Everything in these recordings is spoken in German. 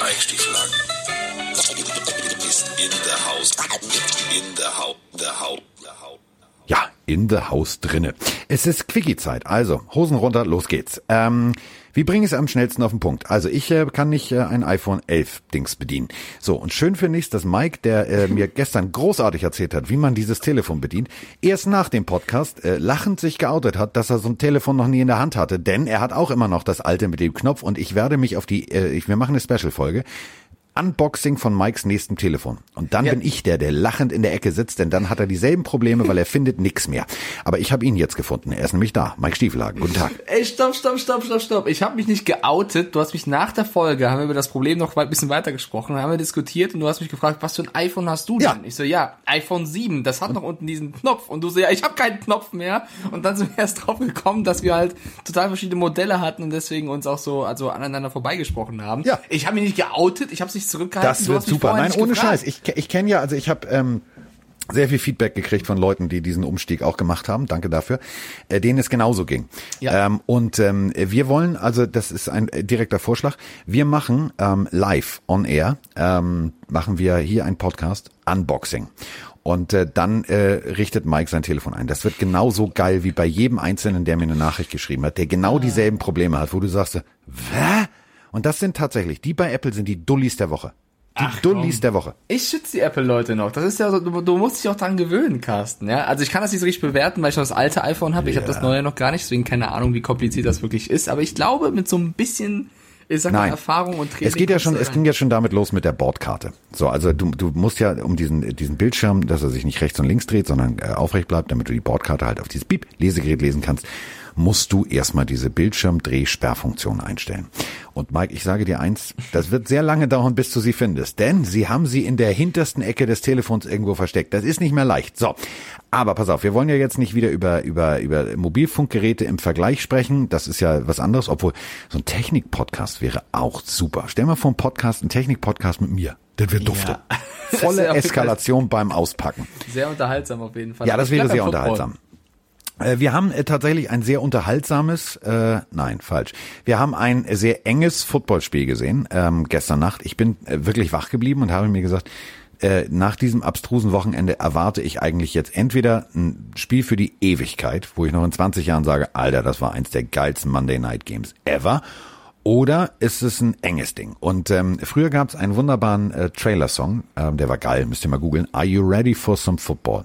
Eichstieflagen ist in der Haus. In der Haut. Der Haut. Der Haut. Ja, in the Haus drinne. Es ist Quickie-Zeit, also Hosen runter, los geht's. Ähm, wie bringe ich es am schnellsten auf den Punkt? Also ich äh, kann nicht äh, ein iPhone 11 Dings bedienen. So, und schön finde ich dass Mike, der äh, mir gestern großartig erzählt hat, wie man dieses Telefon bedient, erst nach dem Podcast äh, lachend sich geoutet hat, dass er so ein Telefon noch nie in der Hand hatte. Denn er hat auch immer noch das alte mit dem Knopf und ich werde mich auf die, äh, ich, wir machen eine Special-Folge, Unboxing von Mikes nächstem Telefon. Und dann Ja. bin ich der, der lachend in der Ecke sitzt, denn dann hat er dieselben Probleme, weil er findet nix mehr. Aber ich habe ihn jetzt gefunden. Er ist nämlich da. Mike Stiefelhagen. Guten Tag. Ey, stopp, stopp, stopp, stopp, stopp. Ich habe mich nicht geoutet. Du hast mich nach der Folge, haben wir über das Problem noch ein bisschen weiter gesprochen, haben wir diskutiert und du hast mich gefragt, was für ein iPhone hast du denn? Ja. Ich so, ja, iPhone 7, das hat noch unten diesen Knopf. Und du so, ja, ich habe keinen Knopf mehr. Und dann sind wir erst drauf gekommen, dass wir halt total verschiedene Modelle hatten und deswegen uns auch so also aneinander vorbeigesprochen haben. Ja. Ich habe mich nicht geoutet, ich habe nicht zurückgehalten. Das wird super. Nein, ohne gefragt. Scheiß. Ich, ich kenne ja, also ich habe ähm, sehr viel Feedback gekriegt von Leuten, die diesen Umstieg auch gemacht haben. Danke dafür. Äh, denen es genauso ging. Ja. Ähm, und ähm, wir wollen, also das ist ein äh, direkter Vorschlag. Wir machen ähm, live on air, ähm, machen wir hier ein Podcast Unboxing. Und äh, dann äh, richtet Mike sein Telefon ein. Das wird genauso geil wie bei jedem Einzelnen, der mir eine Nachricht geschrieben hat, der genau dieselben Probleme hat, wo du sagst, Wä? Und das sind tatsächlich, die bei Apple sind die Dullis der Woche. Die Dullis der Woche. Ich schütze die Apple-Leute noch. Das ist ja so, du, du musst dich auch dran gewöhnen, Carsten. Ja? Also ich kann das nicht so richtig bewerten, weil ich noch das alte iPhone habe. Ich habe das neue noch gar nicht, deswegen keine Ahnung, wie kompliziert das wirklich ist. Aber ich glaube, mit so ein bisschen, ich sag mal, Nein. Erfahrung und Training. Es geht ja schon, es ging ja schon damit los mit der Bordkarte. So, also du, du musst ja um diesen, diesen Bildschirm, dass er sich nicht rechts und links dreht, sondern äh, aufrecht bleibt, damit du die Bordkarte halt auf dieses Beep-Lesegerät lesen kannst, musst du erstmal diese Bildschirmdrehsperrfunktion einstellen. Und Mike, ich sage dir eins, das wird sehr lange dauern, bis du sie findest, denn sie haben sie in der hintersten Ecke des Telefons irgendwo versteckt. Das ist nicht mehr leicht. So. Aber pass auf, wir wollen ja jetzt nicht wieder über, über, über Mobilfunkgeräte im Vergleich sprechen. Das ist ja was anderes, obwohl so ein Technik-Podcast wäre auch super. Stell mal vor, ein Podcast, ein Technik-Podcast mit mir. Das wird dufte. Das Volle Eskalation beim Auspacken. Sehr unterhaltsam auf jeden Fall. Ja, das wäre sehr unterhaltsam. Äh, Wir haben äh, tatsächlich ein sehr unterhaltsames, äh, nein, falsch. Wir haben ein sehr enges Footballspiel gesehen ähm, gestern Nacht. Ich bin äh, wirklich wach geblieben und habe mir gesagt, äh, nach diesem abstrusen Wochenende erwarte ich eigentlich jetzt entweder ein Spiel für die Ewigkeit, wo ich noch in 20 Jahren sage, Alter, das war eins der geilsten Monday Night Games ever. Oder ist es ein enges Ding? Und ähm, früher gab es einen wunderbaren äh, Trailer-Song, ähm, der war geil, müsst ihr mal googeln. Are you ready for some football?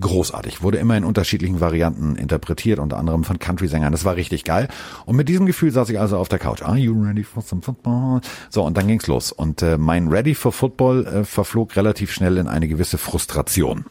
Großartig, wurde immer in unterschiedlichen Varianten interpretiert, unter anderem von Country-Sängern. Das war richtig geil. Und mit diesem Gefühl saß ich also auf der Couch. Are you ready for some football? So, und dann ging's los. Und äh, mein Ready for Football äh, verflog relativ schnell in eine gewisse Frustration.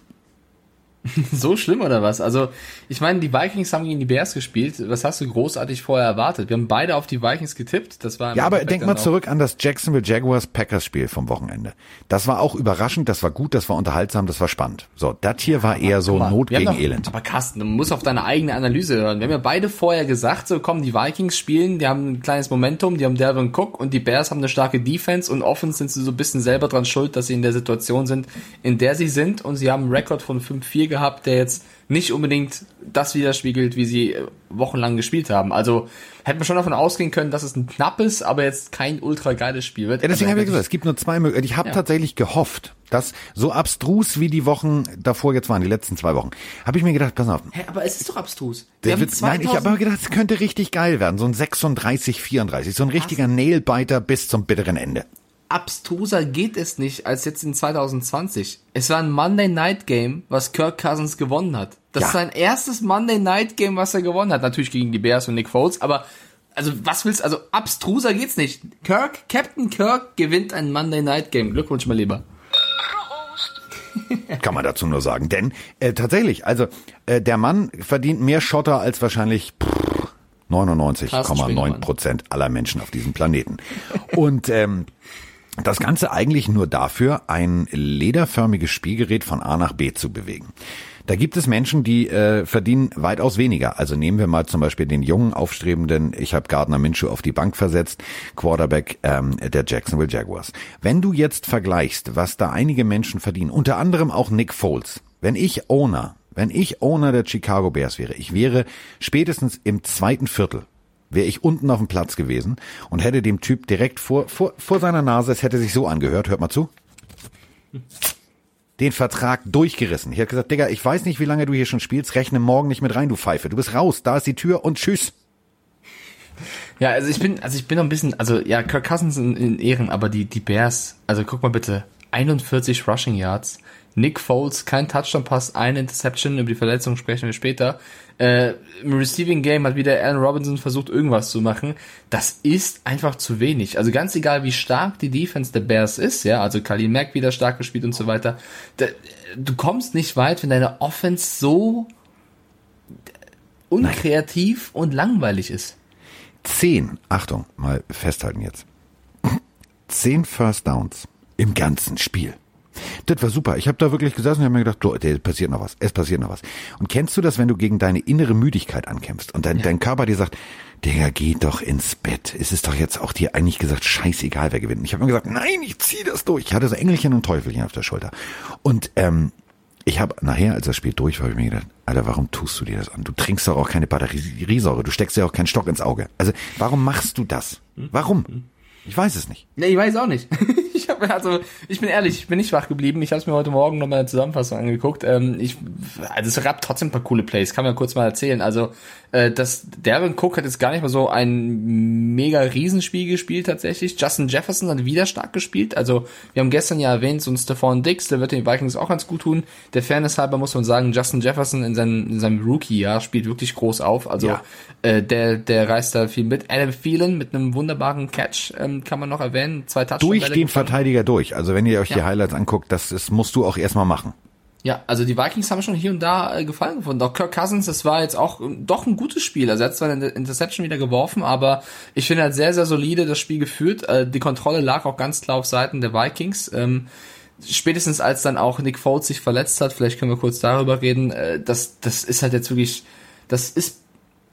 So schlimm oder was? Also, ich meine, die Vikings haben gegen die Bears gespielt. Was hast du großartig vorher erwartet? Wir haben beide auf die Vikings getippt. Das war Ja, aber denk mal zurück an das Jacksonville Jaguars Packers Spiel vom Wochenende. Das war auch überraschend, das war gut, das war unterhaltsam, das war spannend. So, das hier war eher so mal, Not gegen doch- Elend. Aber Carsten, du musst auf deine eigene Analyse hören. Wir haben ja beide vorher gesagt, so kommen die Vikings spielen, die haben ein kleines Momentum, die haben Delvin Cook und die Bears haben eine starke Defense und offens sind sie so ein bisschen selber dran schuld, dass sie in der Situation sind, in der sie sind und sie haben einen Rekord von 5-4 gehabt, der jetzt nicht unbedingt das widerspiegelt, wie sie äh, wochenlang gespielt haben. Also hätte man schon davon ausgehen können, dass es ein knappes, aber jetzt kein ultra geiles Spiel wird. Ja, deswegen Aber habe ich gesagt, es gibt nur zwei Möglichkeiten. Ich habe Ja. tatsächlich gehofft, dass so abstrus wie die Wochen davor jetzt waren, die letzten zwei Wochen, habe ich mir gedacht, pass auf. Hä, aber es ist doch abstrus. Der Wir haben wird, nein, ich habe 2000 aber gedacht, es könnte richtig geil werden. So ein 36, 34, so ein richtiger Nailbiter bis zum bitteren Ende. Abstruser geht es nicht als jetzt in 2020. Es war ein Monday Night Game, was Kirk Cousins gewonnen hat. Das Ja. ist sein erstes Monday Night Game, was er gewonnen hat. Natürlich gegen die Bears und Nick Foles, aber also was willst also abstruser geht's nicht. Kirk, Captain Kirk gewinnt ein Monday Night Game. Glückwunsch, mein Lieber. Kann man dazu nur sagen. Denn äh, tatsächlich, also äh, der Mann verdient mehr Schotter als wahrscheinlich pff, 99,9 Prozent aller Menschen auf diesem Planeten. Und ähm, das Ganze eigentlich nur dafür, ein lederförmiges Spielgerät von A nach B zu bewegen. Da gibt es Menschen, die äh, verdienen weitaus weniger. Also nehmen wir mal zum Beispiel den jungen, aufstrebenden, ich habe Gardner Minshew auf die Bank versetzt, Quarterback ähm, der Jacksonville Jaguars. Wenn du jetzt vergleichst, was da einige Menschen verdienen, unter anderem auch Nick Foles, wenn ich Owner, wenn ich Owner der Chicago Bears wäre, ich wäre spätestens im zweiten Viertel wäre ich unten auf dem Platz gewesen und hätte dem Typ direkt vor, vor, vor seiner Nase, es hätte sich so angehört, hört mal zu, den Vertrag durchgerissen. Ich hätte gesagt, Digga, ich weiß nicht, wie lange du hier schon spielst, rechne morgen nicht mit rein, du Pfeife. Du bist raus, da ist die Tür und tschüss. Ja, also ich bin, also ich bin noch ein bisschen, also ja, Kirk Cousins in, in Ehren, aber die, die Bears, also guck mal bitte, 41 Rushing Yards, Nick Foles, kein Touchdown-Pass, eine Interception, über die Verletzung sprechen wir später. Äh, Im Receiving Game hat wieder Allen Robinson versucht, irgendwas zu machen. Das ist einfach zu wenig. Also ganz egal, wie stark die Defense der Bears ist, ja, also Khalil Mack wieder stark gespielt und so weiter. Da, du kommst nicht weit, wenn deine Offense so unkreativ Nein. und langweilig ist. Zehn, Achtung, mal festhalten jetzt. Zehn First Downs im ganzen Spiel. Das war super. Ich habe da wirklich gesessen und habe mir gedacht, du, es passiert noch was, es passiert noch was. Und kennst du das, wenn du gegen deine innere Müdigkeit ankämpfst und dein, ja. dein Körper dir sagt, Digga, geh doch ins Bett. Es ist doch jetzt auch dir eigentlich gesagt, scheißegal, wer gewinnt. Und ich habe mir gesagt, nein, ich zieh das durch. Ich hatte so Engelchen und Teufelchen auf der Schulter. Und ähm, ich habe nachher, als das Spiel durch war, habe ich mir gedacht, Alter, warum tust du dir das an? Du trinkst doch auch keine Batteriesäure, du steckst ja auch keinen Stock ins Auge. Also, warum machst du das? Warum? Ich weiß es nicht. Nee, ich weiß auch nicht. ich hab, also, ich bin ehrlich, ich bin nicht wach geblieben. Ich habe es mir heute Morgen nochmal eine Zusammenfassung angeguckt. Ähm, ich, also es gab trotzdem ein paar coole Plays, kann man kurz mal erzählen. Also, äh, das Darren Cook hat jetzt gar nicht mal so ein mega Riesenspiel gespielt tatsächlich. Justin Jefferson hat wieder stark gespielt. Also, wir haben gestern ja erwähnt, so ein Stephon Dix, der wird den Vikings auch ganz gut tun. Der Fairness halber muss man sagen, Justin Jefferson in, seinem in seinem Rookie-Jahr spielt wirklich groß auf. Also, ja. äh, der, der reißt da viel mit. Adam Phelan mit einem wunderbaren Catch, ähm, kann man noch erwähnen. Zwei Touchdowns. Durch den Verteidiger durch. Also wenn ihr euch ja. die Highlights anguckt, das, das musst du auch erstmal machen. Ja, also die Vikings haben schon hier und da äh, gefallen gefunden. Auch Kirk Cousins, das war jetzt auch äh, doch ein gutes Spiel. Also er hat zwar eine Interception wieder geworfen, aber ich finde hat sehr, sehr solide das Spiel geführt. Äh, die Kontrolle lag auch ganz klar auf Seiten der Vikings. Ähm, spätestens als dann auch Nick Foles sich verletzt hat, vielleicht können wir kurz darüber reden, äh, das, das ist halt jetzt wirklich, das ist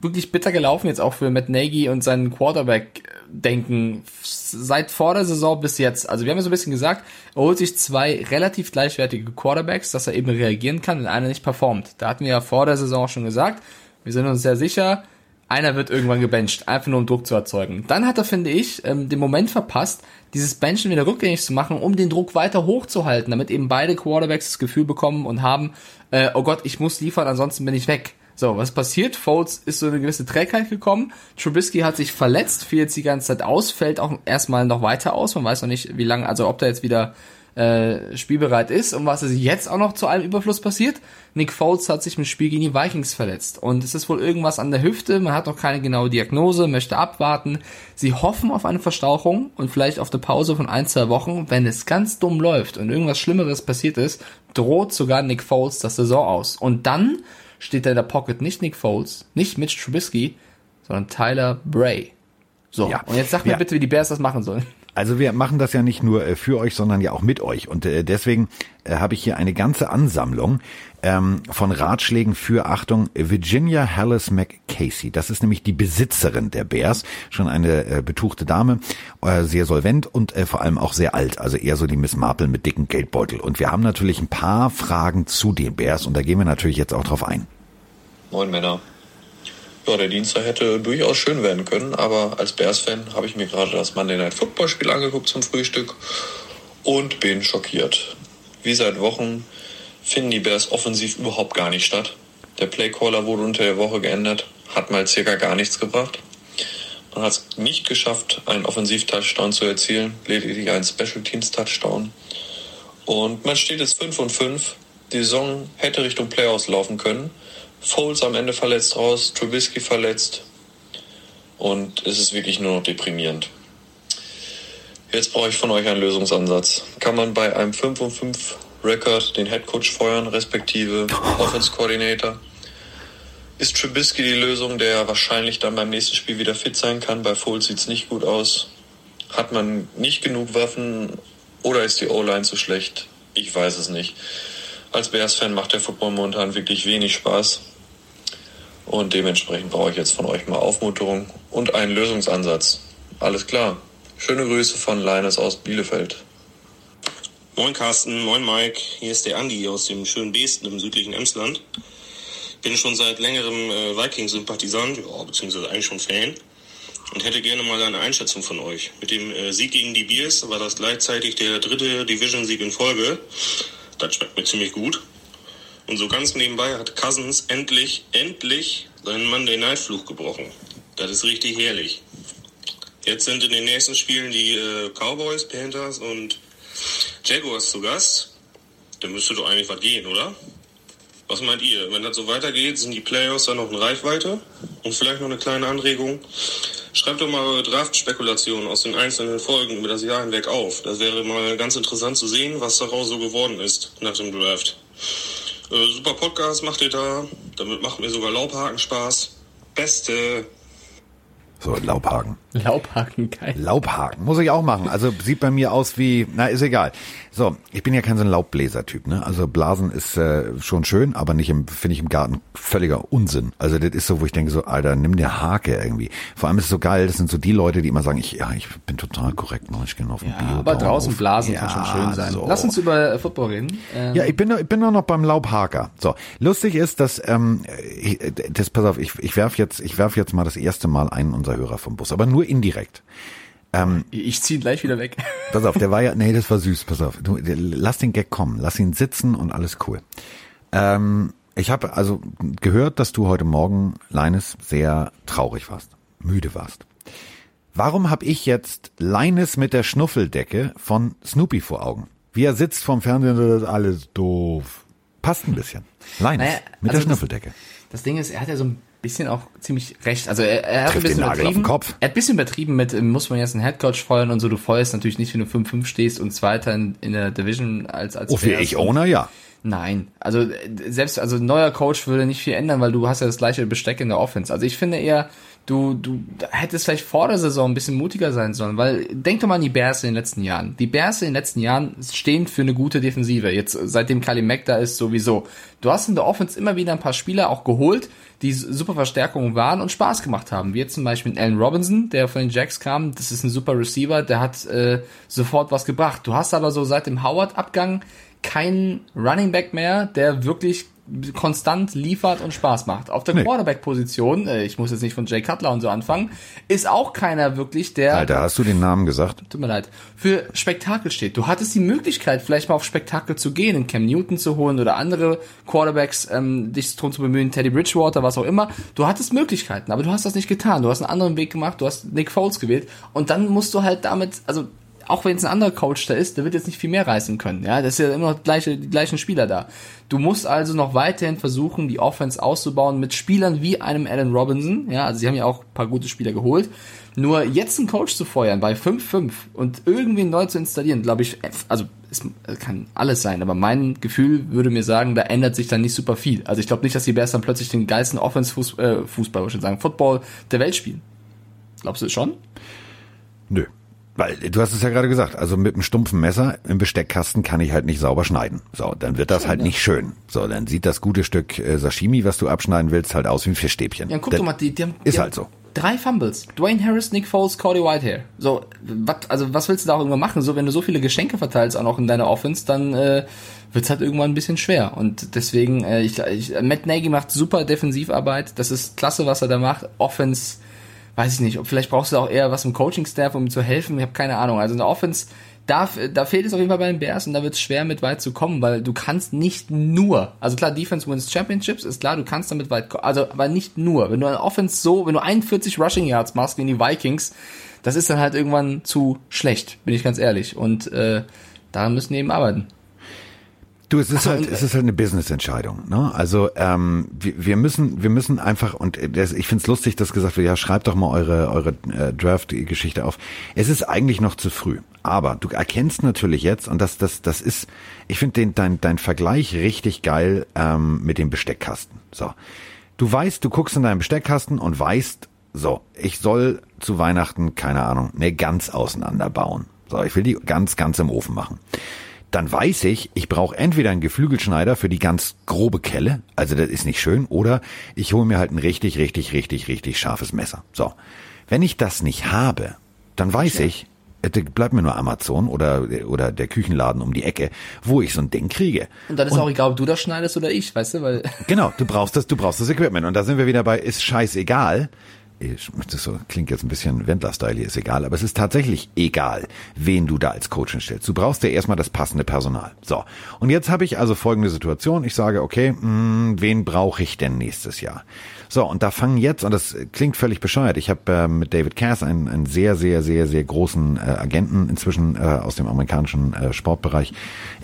wirklich bitter gelaufen jetzt auch für Matt Nagy und seinen Quarterback-Denken seit vor der Saison bis jetzt. Also wir haben ja so ein bisschen gesagt, er holt sich zwei relativ gleichwertige Quarterbacks, dass er eben reagieren kann, wenn einer nicht performt. Da hatten wir ja vor der Saison schon gesagt, wir sind uns sehr sicher, einer wird irgendwann gebencht, einfach nur um Druck zu erzeugen. Dann hat er, finde ich, ähm, den Moment verpasst, dieses Benchen wieder rückgängig zu machen, um den Druck weiter hochzuhalten, damit eben beide Quarterbacks das Gefühl bekommen und haben, äh, oh Gott, ich muss liefern, ansonsten bin ich weg. So, was passiert? Foles ist so eine gewisse Trägheit gekommen. Trubisky hat sich verletzt, fiel jetzt die ganze Zeit aus, fällt auch erstmal noch weiter aus. Man weiß noch nicht, wie lange, also ob der jetzt wieder äh, spielbereit ist und was ist jetzt auch noch zu einem Überfluss passiert. Nick Foles hat sich im Spiel gegen die Vikings verletzt und es ist wohl irgendwas an der Hüfte. Man hat noch keine genaue Diagnose, möchte abwarten. Sie hoffen auf eine Verstauchung und vielleicht auf eine Pause von ein, zwei Wochen. Wenn es ganz dumm läuft und irgendwas Schlimmeres passiert ist, droht sogar Nick Foles das Saison aus. Und dann steht da in der Pocket nicht Nick Foles, nicht Mitch Trubisky, sondern Tyler Bray. So, ja. und jetzt sag mir ja. bitte, wie die Bears das machen sollen. Also wir machen das ja nicht nur äh, für euch, sondern ja auch mit euch. Und äh, deswegen äh, habe ich hier eine ganze Ansammlung ähm, von Ratschlägen für, Achtung, Virginia Hallis McCasey. Das ist nämlich die Besitzerin der Bears, schon eine betuchte Dame, sehr solvent und vor allem auch sehr alt. Also eher so die Miss Marple mit dicken Geldbeutel. Und wir haben natürlich ein paar Fragen zu den Bears und da gehen wir natürlich jetzt auch drauf ein. Moin Männer. Ja, der Dienstag hätte durchaus schön werden können, aber als Bears-Fan habe ich mir gerade das Monday Night Football-Spiel angeguckt zum Frühstück und bin schockiert. Wie seit Wochen finden die Bears offensiv überhaupt gar nicht statt. Der Playcaller wurde unter der Woche geändert, hat mal circa gar nichts gebracht. Man hat es nicht geschafft, einen Offensiv-Touchdown zu erzielen, lediglich einen Special Teams-Touchdown. Und man steht jetzt 5 und 5. Die Saison hätte Richtung Playoffs laufen können. Foles am Ende verletzt raus, Trubisky verletzt. Und es ist wirklich nur noch deprimierend. Jetzt brauche ich von euch einen Lösungsansatz. Kann man bei einem 5 und 5 Record den Head Coach feuern, respektive Offense Coordinator? Ist Trubisky die Lösung, der wahrscheinlich dann beim nächsten Spiel wieder fit sein kann? Bei Foles sieht es nicht gut aus. Hat man nicht genug Waffen oder ist die O-Line zu schlecht? Ich weiß es nicht. Als Bears-Fan macht der Football momentan wirklich wenig Spaß. Und dementsprechend brauche ich jetzt von euch mal Aufmunterung und einen Lösungsansatz. Alles klar. Schöne Grüße von Leines aus Bielefeld. Moin Carsten, moin Mike. Hier ist der Andi aus dem schönen Besten im südlichen Emsland. Bin schon seit längerem äh, Vikings-Sympathisant, ja, beziehungsweise eigentlich schon Fan. und hätte gerne mal eine Einschätzung von euch. Mit dem äh, Sieg gegen die Bears war das gleichzeitig der dritte Division-Sieg in Folge. Das schmeckt mir ziemlich gut. Und so ganz nebenbei hat Cousins endlich, endlich seinen Monday Night Fluch gebrochen. Das ist richtig herrlich. Jetzt sind in den nächsten Spielen die äh, Cowboys, Panthers und Jaguars zu Gast. Da müsste doch eigentlich was gehen, oder? Was meint ihr? Wenn das so weitergeht, sind die Playoffs dann noch in Reichweite? Und vielleicht noch eine kleine Anregung. Schreibt doch mal eure Draft-Spekulationen aus den einzelnen Folgen über das Jahr hinweg auf. Das wäre mal ganz interessant zu sehen, was daraus so geworden ist nach dem Draft. Äh, super Podcast macht ihr da. Damit macht mir sogar Laubhaken Spaß. Beste. So, Laubhaken. Laubhaken, geil. Laubhaken muss ich auch machen. Also sieht bei mir aus wie, na ist egal. So, ich bin ja kein so ein Laubbläser-Typ. Ne? Also Blasen ist äh, schon schön, aber nicht im, finde ich im Garten völliger Unsinn. Also das ist so, wo ich denke so, Alter, nimm dir Hake irgendwie. Vor allem ist es so geil. Das sind so die Leute, die immer sagen, ich, ja, ich bin total korrekt, ne? ich gehe auf den Ja, Bio. aber draußen blasen ja, kann schon schön sein. So. Lass uns über äh, Football reden. Ähm, Ja, ich bin, ich bin noch beim Laubhaker. So, lustig ist, dass ähm, ich, das pass auf, ich, ich werf jetzt, ich werf jetzt mal das erste Mal einen unserer Hörer vom Bus, aber nur indirekt. ich ziehe gleich wieder weg. Pass auf, der war ja, nee, das war süß, pass auf. Du, der, lass den Gag kommen, lass ihn sitzen und alles cool. Ähm, ich habe also gehört, dass du heute Morgen, Leines, sehr traurig warst, müde warst. Warum habe ich jetzt Leines mit der Schnuffeldecke von Snoopy vor Augen? Wie er sitzt vom Fernsehen, das ist alles doof. Passt ein bisschen. Leines Naja, mit also der das- Schnuffeldecke. Das Ding ist, er hat ja so ein bisschen auch ziemlich recht. Also er, er hat Trifft ein bisschen übertrieben. Kopf. Er hat ein bisschen übertrieben mit, äh, muss man jetzt einen Headcoach feuern und so. Du feuerst natürlich nicht, wenn du 5-5 stehst und Zweiter in, in der Division als als Oh, für ich Owner, ja. Nein, also äh, selbst also neuer Coach würde nicht viel ändern, weil du hast ja das gleiche Besteck in der Offense. Also ich finde eher, du du hättest vielleicht vor der Saison ein bisschen mutiger sein sollen, weil denk doch mal an die Bears in den letzten Jahren. Die Bears in den letzten Jahren stehen für eine gute Defensive. Jetzt äh, seitdem Kali Mack da ist sowieso. Du hast in der Offense immer wieder ein paar Spieler auch geholt, die super Verstärkungen waren und Spaß gemacht haben. Wie jetzt zum Beispiel Allen Robinson, der von den Jacks kam. Das ist ein super Receiver, der hat äh, sofort was gebracht. Du hast aber so seit dem Howard-Abgang keinen Running Back mehr, der wirklich konstant liefert und Spaß macht. Auf der Nee. Quarterback-Position, äh, ich muss jetzt nicht von Jay Cutler und so anfangen, ist auch keiner wirklich, der Alter, hast du den Namen gesagt? tut mir leid, für Spektakel steht. Du hattest die Möglichkeit, vielleicht mal auf Spektakel zu gehen, einen Cam Newton zu holen oder andere Quarterbacks, ähm, dich drum zu bemühen, Teddy Bridgewater, was auch immer. Du hattest Möglichkeiten, aber du hast das nicht getan. Du hast einen anderen Weg gemacht, du hast Nick Foles gewählt und dann musst du halt damit, also auch wenn es ein anderer Coach da ist, der wird jetzt nicht viel mehr reißen können. Ja, das ist ja immer noch gleiche, die gleichen Spieler da. Du musst also noch weiterhin versuchen, die Offense auszubauen mit Spielern wie einem Allen Robinson. Ja, also sie haben ja auch ein paar gute Spieler geholt. Nur jetzt einen Coach zu feuern bei 5-5 und irgendwie neu zu installieren, glaube ich, also es kann alles sein, aber mein Gefühl würde mir sagen, da ändert sich dann nicht super viel. Also ich glaube nicht, dass die Bears dann plötzlich den geilsten Offense-Fußball, äh, Fußball, würde ich schon sagen, Football der Welt spielen. Glaubst du es schon? Nö. Weil du hast es ja gerade gesagt, also mit einem stumpfen Messer im Besteckkasten kann ich halt nicht sauber schneiden. So, dann wird das halt nicht schön. So, dann sieht das gute Stück äh, Sashimi, was du abschneiden willst, halt aus wie ein Fischstäbchen. Ja, guck das doch mal, die, die haben, ist die halt so. Drei Fumbles. Dwayne Harris, Nick Foles, Cody Whitehair. So, wat, also was willst du da auch irgendwann machen? So, wenn du so viele Geschenke verteilst auch noch in deiner Offense, dann äh, wird's halt irgendwann ein bisschen schwer. Und deswegen, äh, ich, ich, Matt Nagy macht super Defensivarbeit. Das ist klasse, was er da macht. Offense, weiß ich nicht. Vielleicht brauchst du auch eher was im Coaching-Staff, um zu helfen. Ich habe keine Ahnung. Also in der Offense, da, da fehlt es auf jeden Fall bei den Bears und da wird es schwer, mit weit zu kommen, weil du kannst nicht nur, also klar, Defense wins Championships, ist klar, du kannst damit weit kommen, also aber nicht nur. Wenn du eine Offense so, wenn du 41 Rushing Yards machst gegen die Vikings, das ist dann halt irgendwann zu schlecht, bin ich ganz ehrlich. Und äh, daran müssen die eben arbeiten. Du, es ist halt, und- es ist halt eine Business-Entscheidung. Ne? Also ähm, wir, wir müssen, wir müssen einfach und das, ich find's lustig, dass gesagt wird, ja schreibt doch mal eure eure äh, Draft-Geschichte auf. Es ist eigentlich noch zu früh, aber du erkennst natürlich jetzt und das das das ist, ich finde den dein dein Vergleich richtig geil ähm, mit dem Besteckkasten. So, du weißt, du guckst in deinen Besteckkasten und weißt, so, ich soll zu Weihnachten keine Ahnung eine Gans auseinanderbauen. So, ich will die ganz ganz im Ofen machen dann weiß ich, ich brauche entweder einen Geflügelschneider für die ganz grobe Kelle, also das ist nicht schön, oder ich hole mir halt ein richtig, richtig, richtig, richtig scharfes Messer. So, wenn ich das nicht habe, dann weiß ich, äh, bleibt mir nur Amazon oder oder der Küchenladen um die Ecke, wo ich so ein Ding kriege. Und dann ist auch egal, ob du das schneidest oder ich, weißt du, weil Genau, du brauchst das, du brauchst das Equipment und da sind wir wieder bei ist scheißegal. Das so, klingt jetzt ein bisschen Wendler-Style, ist egal, aber es ist tatsächlich egal, wen du da als Coach hinstellst. Du brauchst ja erstmal das passende Personal. So, und jetzt habe ich also folgende Situation. Ich sage, okay, mh, hm, wen brauche ich denn nächstes Jahr? So, und da fangen jetzt, und das klingt völlig bescheuert, ich habe äh, mit David Cass einen, einen sehr, sehr, sehr, sehr großen äh, Agenten inzwischen äh, aus dem amerikanischen äh, Sportbereich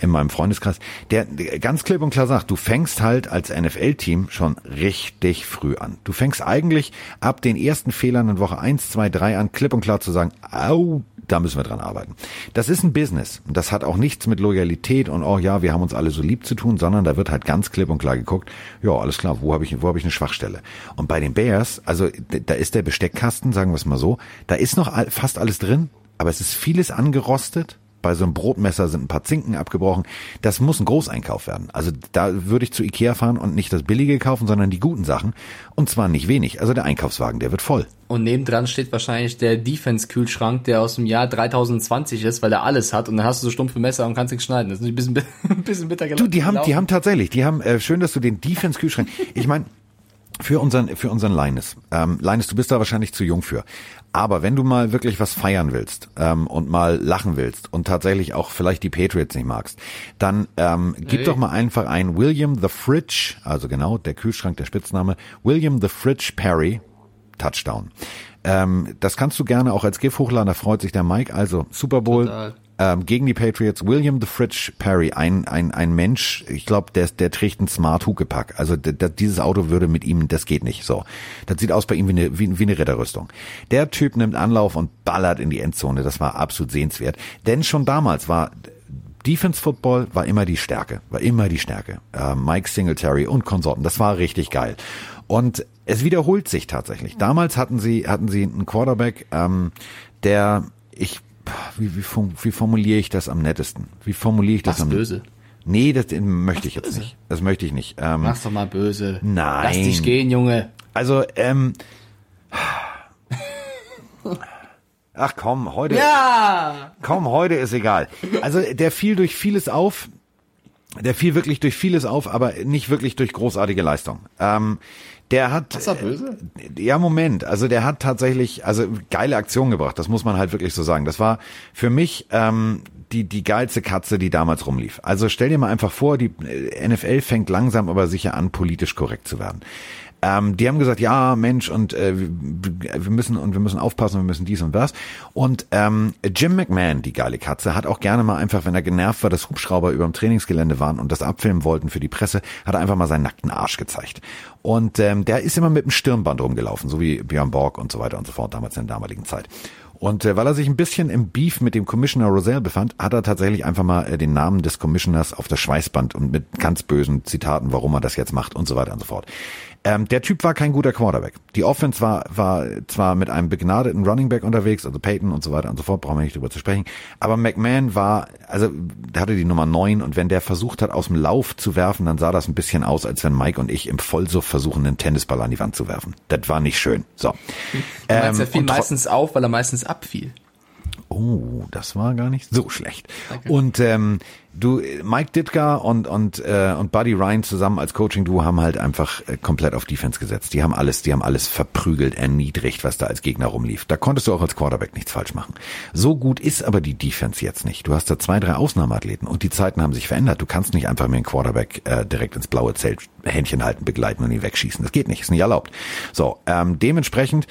in meinem Freundeskreis, der ganz klipp und klar sagt, du fängst halt als NFL-Team schon richtig früh an. Du fängst eigentlich ab den ersten Fehlern in Woche eins, zwei, drei an, klipp und klar zu sagen, au, da müssen wir dran arbeiten. Das ist ein Business. Das hat auch nichts mit Loyalität und oh ja, wir haben uns alle so lieb zu tun, sondern da wird halt ganz klipp und klar geguckt, ja, alles klar, wo habe ich, wo ich eine Schwachstelle? Und bei den Bears, also da ist der Besteckkasten, sagen wir es mal so, da ist noch fast alles drin, aber es ist vieles angerostet bei so einem Brotmesser sind ein paar Zinken abgebrochen. Das muss ein Großeinkauf werden. Also da würde ich zu Ikea fahren und nicht das Billige kaufen, sondern die guten Sachen. Und zwar nicht wenig. Also der Einkaufswagen, der wird voll. Und nebendran steht wahrscheinlich der Defense-Kühlschrank, der aus dem Jahr 3020 ist, weil er alles hat. Und dann hast du so stumpfe Messer und kannst nichts schneiden. Das ist ein bisschen, ein bisschen bitter gelaufen. Du, die haben, die haben tatsächlich, die haben, äh, schön, dass du den Defense-Kühlschrank, ich meine, für unseren, für unseren Linus. Ähm, Linus, du bist da wahrscheinlich zu jung für. Aber wenn du mal wirklich was feiern willst ähm, und mal lachen willst und tatsächlich auch vielleicht die Patriots nicht magst, dann ähm, gib hey. doch mal einfach ein William the Fridge, also genau der Kühlschrank, der Spitzname, William the Fridge Perry, Touchdown. Ähm, das kannst du gerne auch als GIF hochladen, da freut sich der Mike. Also Super Bowl, Total ähm, gegen die Patriots William the Fridge Perry, ein, ein, ein Mensch, ich glaube, der, der trägt ein Smart Huckepack. Also der, dieses Auto würde mit ihm, das geht nicht. So, Das sieht aus bei ihm wie eine, wie, wie eine Ritterrüstung. Der Typ nimmt Anlauf und ballert in die Endzone. Das war absolut sehenswert. Denn schon damals war Defense Football war immer die Stärke, war immer die Stärke. Äh, Mike Singletary und Konsorten, das war richtig geil. Und es wiederholt sich tatsächlich. Damals hatten sie hatten sie einen Quarterback, ähm, der ich wie, wie, wie formuliere ich das am nettesten? Wie formuliere ich das Mach's am böse? Nee, das möchte ich jetzt böse. nicht. Das möchte ich nicht. Ähm, Mach's doch mal böse. Nein. Lass dich gehen, Junge. Also, ähm. Ach komm, heute. Ja! Komm, heute ist egal. Also, der fiel durch vieles auf. Der fiel wirklich durch vieles auf, aber nicht wirklich durch großartige Leistung. Ähm, der hat. Ist er böse? Äh, ja, Moment. Also der hat tatsächlich, also geile Aktion gebracht. Das muss man halt wirklich so sagen. Das war für mich ähm, die die geilste Katze, die damals rumlief. Also stell dir mal einfach vor, die äh, NFL fängt langsam aber sicher an, politisch korrekt zu werden. Ähm, die haben gesagt, ja, Mensch, und äh, wir müssen und wir müssen aufpassen, wir müssen dies und das. Und ähm, Jim McMahon, die geile Katze, hat auch gerne mal einfach, wenn er genervt war, dass Hubschrauber über dem Trainingsgelände waren und das abfilmen wollten für die Presse, hat er einfach mal seinen nackten Arsch gezeigt. Und ähm, der ist immer mit dem Stirnband rumgelaufen, so wie Björn Borg und so weiter und so fort, damals in der damaligen Zeit. Und äh, weil er sich ein bisschen im Beef mit dem Commissioner Rosell befand, hat er tatsächlich einfach mal äh, den Namen des Commissioners auf das Schweißband und mit ganz bösen Zitaten, warum er das jetzt macht und so weiter und so fort. Ähm, der Typ war kein guter Quarterback. Die Offense war, war zwar mit einem begnadeten Running Back unterwegs, also Peyton und so weiter und so fort, brauchen wir nicht drüber zu sprechen. Aber McMahon war, also der hatte die Nummer neun und wenn der versucht hat, aus dem Lauf zu werfen, dann sah das ein bisschen aus, als wenn Mike und ich im Vollsuff versuchen, einen Tennisball an die Wand zu werfen. Das war nicht schön. So. Du meinst, ähm, er fiel meistens auf, weil er meistens abfiel. Oh, das war gar nicht so schlecht. Danke. Und ähm, du, Mike Ditka und und äh, und Buddy Ryan zusammen als Coaching Duo haben halt einfach äh, komplett auf Defense gesetzt. Die haben alles, die haben alles verprügelt, erniedrigt, was da als Gegner rumlief. Da konntest du auch als Quarterback nichts falsch machen. So gut ist aber die Defense jetzt nicht. Du hast da zwei, drei Ausnahmeathleten und die Zeiten haben sich verändert. Du kannst nicht einfach mit dem Quarterback äh, direkt ins blaue Zelt Händchen halten, begleiten und ihn wegschießen. Das geht nicht, ist nicht erlaubt. So, ähm, dementsprechend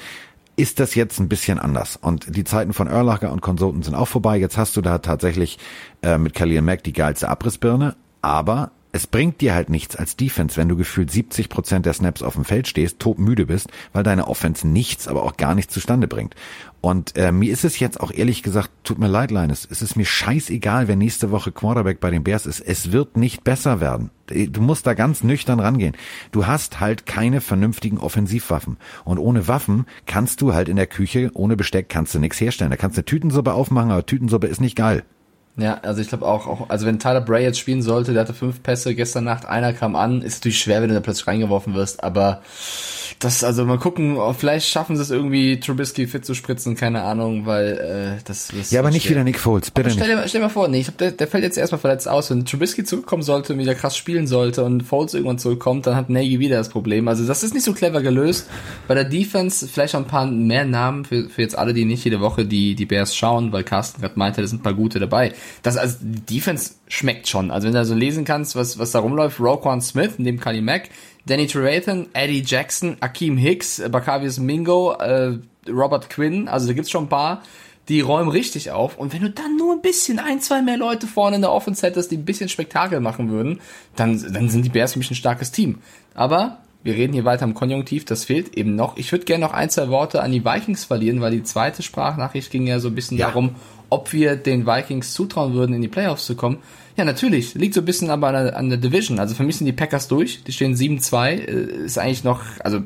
ist das jetzt ein bisschen anders. Und die Zeiten von Erlacher und Konsorten sind auch vorbei. Jetzt hast du da tatsächlich äh, mit Khalil Mack die geilste Abrissbirne, aber es bringt dir halt nichts als Defense, wenn du gefühlt 70 Prozent der Snaps auf dem Feld stehst, todmüde bist, weil deine Offense nichts, aber auch gar nichts zustande bringt. Und äh, mir ist es jetzt auch ehrlich gesagt, tut mir leid, Linus, es ist mir scheißegal, wer nächste Woche Quarterback bei den Bears ist. Es wird nicht besser werden. Du musst da ganz nüchtern rangehen. Du hast halt keine vernünftigen Offensivwaffen. Und ohne Waffen kannst du halt in der Küche, ohne Besteck kannst du nichts herstellen. Da kannst du eine Tütensuppe aufmachen, aber Tütensuppe ist nicht geil. Ja, also ich glaube auch, auch, also wenn Tyler Bray jetzt spielen sollte, der hatte fünf Pässe gestern Nacht, einer kam an, ist natürlich schwer, wenn du da plötzlich reingeworfen wirst, aber das, also mal gucken, vielleicht schaffen sie es irgendwie, Trubisky fit zu spritzen, keine Ahnung, weil äh, das ist. Ja, aber nicht wieder Nick Foles, bitte stell nicht. dir, stell dir mal vor, nee, ich glaub, der, der fällt jetzt erstmal verletzt aus. Wenn Trubisky zurückkommen sollte und wieder krass spielen sollte und Foles irgendwann zurückkommt, dann hat Nagy wieder das Problem. Also das ist nicht so clever gelöst. Bei der Defense vielleicht auch ein paar mehr Namen für, für jetzt alle, die nicht jede Woche die, die Bears schauen, weil Carsten gerade meinte, da sind ein paar gute dabei. Das, also die Defense schmeckt schon. Also wenn du da so lesen kannst, was, was da rumläuft, Roquan Smith, neben Kali Mack, Danny Trevathan, Eddie Jackson, Akeem Hicks, Bakavius Mingo, äh, Robert Quinn, also da gibt's schon ein paar, die räumen richtig auf. Und wenn du dann nur ein bisschen, ein, zwei mehr Leute vorne in der Offense hättest, die ein bisschen Spektakel machen würden, dann, dann sind die Bears für mich ein starkes Team. Aber wir reden hier weiter im Konjunktiv, das fehlt eben noch. Ich würde gerne noch ein, zwei Worte an die Vikings verlieren, weil die zweite Sprachnachricht ging ja so ein bisschen Ja. darum, ob wir den Vikings zutrauen würden, in die Playoffs zu kommen. Ja, natürlich. Liegt so ein bisschen aber an der, an der Division. Also für mich sind die Packers durch. Die stehen 7-2. Äh, Ist eigentlich noch, also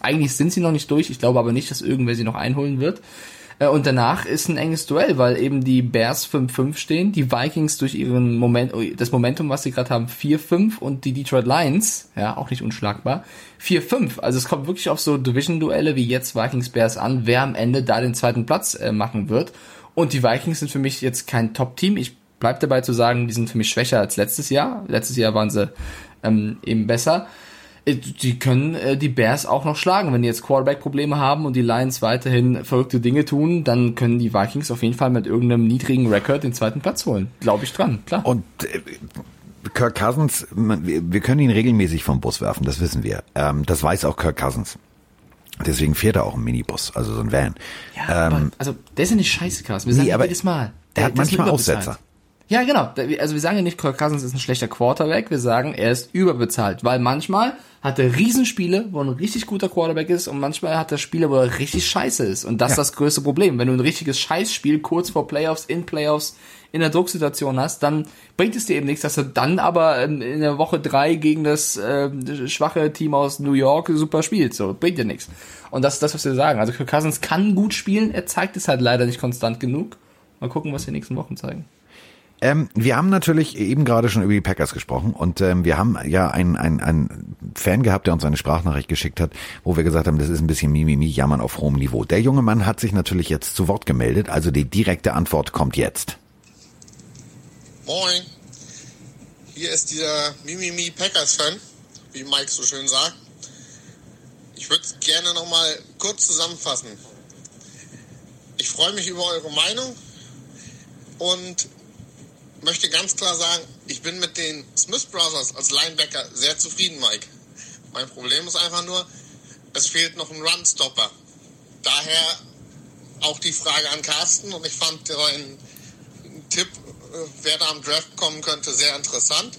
eigentlich sind sie noch nicht durch. Ich glaube aber nicht, dass irgendwer sie noch einholen wird. Äh, Und danach ist ein enges Duell, weil eben die Bears 5-5 stehen, die Vikings durch ihren Moment, das Momentum, was sie gerade haben, 4-5 und die Detroit Lions, ja, auch nicht unschlagbar, 4-5. Also es kommt wirklich auf so Division-Duelle wie jetzt Vikings Bears an, wer am Ende da den zweiten Platz äh, machen wird. Und die Vikings sind für mich jetzt kein Top-Team. Ich bleib dabei zu sagen, die sind für mich schwächer als letztes Jahr. Letztes Jahr waren sie ähm, eben besser. Äh, Die können äh, die Bears auch noch schlagen. Wenn die jetzt Quarterback-Probleme haben und die Lions weiterhin verrückte Dinge tun, dann können die Vikings auf jeden Fall mit irgendeinem niedrigen Rekord den zweiten Platz holen. Glaube ich dran, klar. Und äh, Kirk Cousins, man, wir können ihn regelmäßig vom Bus werfen, das wissen wir. Ähm, das weiß auch Kirk Cousins. Deswegen fährt er auch ein Minibus, also so ein Van. Ja, aber, ähm, also der ist ja nicht scheiße, Carsten. Wir sagen nee, aber jedes Mal. er hat der manchmal. Aussetzer. Ja, genau. Also wir sagen ja nicht, Kirk Cousins ist ein schlechter Quarterback. Wir sagen, er ist überbezahlt, weil manchmal hat er Riesenspiele, wo ein richtig guter Quarterback ist und manchmal hat er Spiele, wo er richtig scheiße ist. Und das ist das größte Problem. Wenn du ein richtiges Scheißspiel kurz vor Playoffs, in Playoffs, in der Drucksituation hast, dann bringt es dir eben nichts, dass du dann aber in der Woche drei gegen das äh, schwache Team aus New York super spielst. So, bringt dir nichts. Und das ist das, was wir sagen. Also Kirk Cousins kann gut spielen, er zeigt es halt leider nicht konstant genug. Mal gucken, was die nächsten Wochen zeigen. Ähm, wir haben natürlich eben gerade schon über die Packers gesprochen und ähm, wir haben ja einen ein, ein Fan gehabt, der uns eine Sprachnachricht geschickt hat, wo wir gesagt haben, das ist ein bisschen Mimimi, jammern auf hohem Niveau. Der junge Mann hat sich natürlich jetzt zu Wort gemeldet, also die direkte Antwort kommt jetzt. Moin, hier ist dieser Mimimi Packers-Fan, wie Mike so schön sagt. Ich würde es gerne nochmal kurz zusammenfassen. Ich freue mich über eure Meinung und möchte ganz klar sagen, ich bin mit den Smith Brothers als Linebacker sehr zufrieden, Mike. Mein Problem ist einfach nur, es fehlt noch ein Runstopper. Daher auch die Frage an Carsten und ich fand deinen Tipp, äh, wer da am Draft kommen könnte, sehr interessant.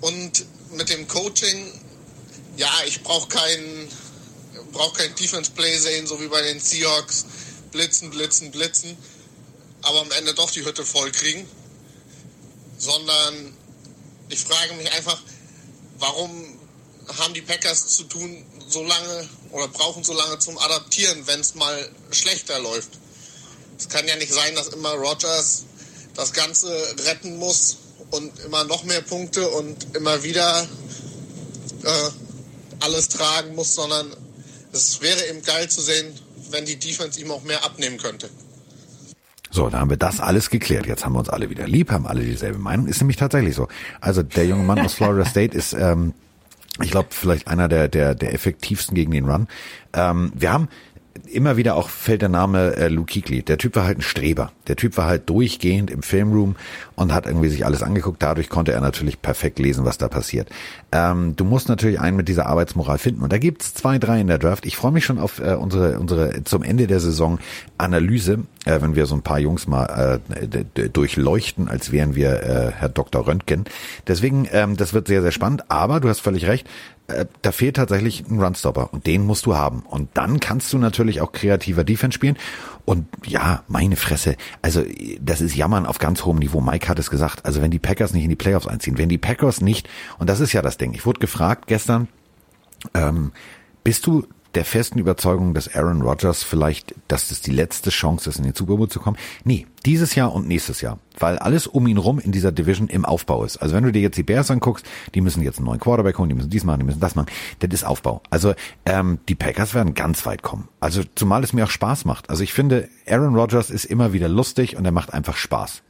Und mit dem Coaching, ja, ich brauche keinen brauch kein Defense Play sehen, so wie bei den Seahawks. Blitzen, blitzen, blitzen. Aber am Ende doch die Hütte voll kriegen. Sondern ich frage mich einfach, warum haben die Packers zu tun, so lange oder brauchen so lange zum Adaptieren, wenn es mal schlechter läuft. Es kann ja nicht sein, dass immer Rogers das Ganze retten muss und immer noch mehr Punkte und immer wieder äh, alles tragen muss, sondern es wäre eben geil zu sehen, wenn die Defense ihm auch mehr abnehmen könnte. So, da haben wir das alles geklärt. Jetzt haben wir uns alle wieder lieb, haben alle dieselbe Meinung. Ist nämlich tatsächlich so. Also der junge Mann aus Florida State ist, ähm, ich glaube, vielleicht einer der, der, der effektivsten gegen den Run. Ähm, wir haben immer wieder auch fällt der Name äh, Luke Kuechly. Der Typ war halt ein Streber. Der Typ war halt durchgehend im Filmroom und hat irgendwie sich alles angeguckt. Dadurch konnte er natürlich perfekt lesen, was da passiert. Ähm, du musst natürlich einen mit dieser Arbeitsmoral finden. Und da gibt's zwei, drei in der Draft. Ich freue mich schon auf äh, unsere, unsere zum Ende der Saison Analyse, äh, wenn wir so ein paar Jungs mal äh, durchleuchten, als wären wir äh, Herr Dr. Röntgen. Deswegen, ähm, das wird sehr, sehr spannend. Aber du hast völlig recht äh, da fehlt tatsächlich ein Runstopper und den musst du haben. Und dann kannst du natürlich auch kreativer Defense spielen. Und ja, meine Fresse, also das ist Jammern auf ganz hohem Niveau. Mike hat es gesagt. Also wenn die Packers nicht in die Playoffs einziehen, wenn die Packers nicht, und das ist ja das Ding. Ich wurde gefragt gestern, ähm, bist du der festen Überzeugung, dass Aaron Rodgers vielleicht, dass das die letzte Chance ist, in den Super Bowl zu kommen. Nee, dieses Jahr und nächstes Jahr. Weil alles um ihn rum in dieser Division im Aufbau ist. Also wenn du dir jetzt die Bears anguckst, die müssen jetzt einen neuen Quarterback holen, die müssen dies machen, die müssen das machen. Das ist Aufbau. Also ähm, die Packers werden ganz weit kommen. Also zumal es mir auch Spaß macht. Also ich finde, Aaron Rodgers ist immer wieder lustig und er macht einfach Spaß.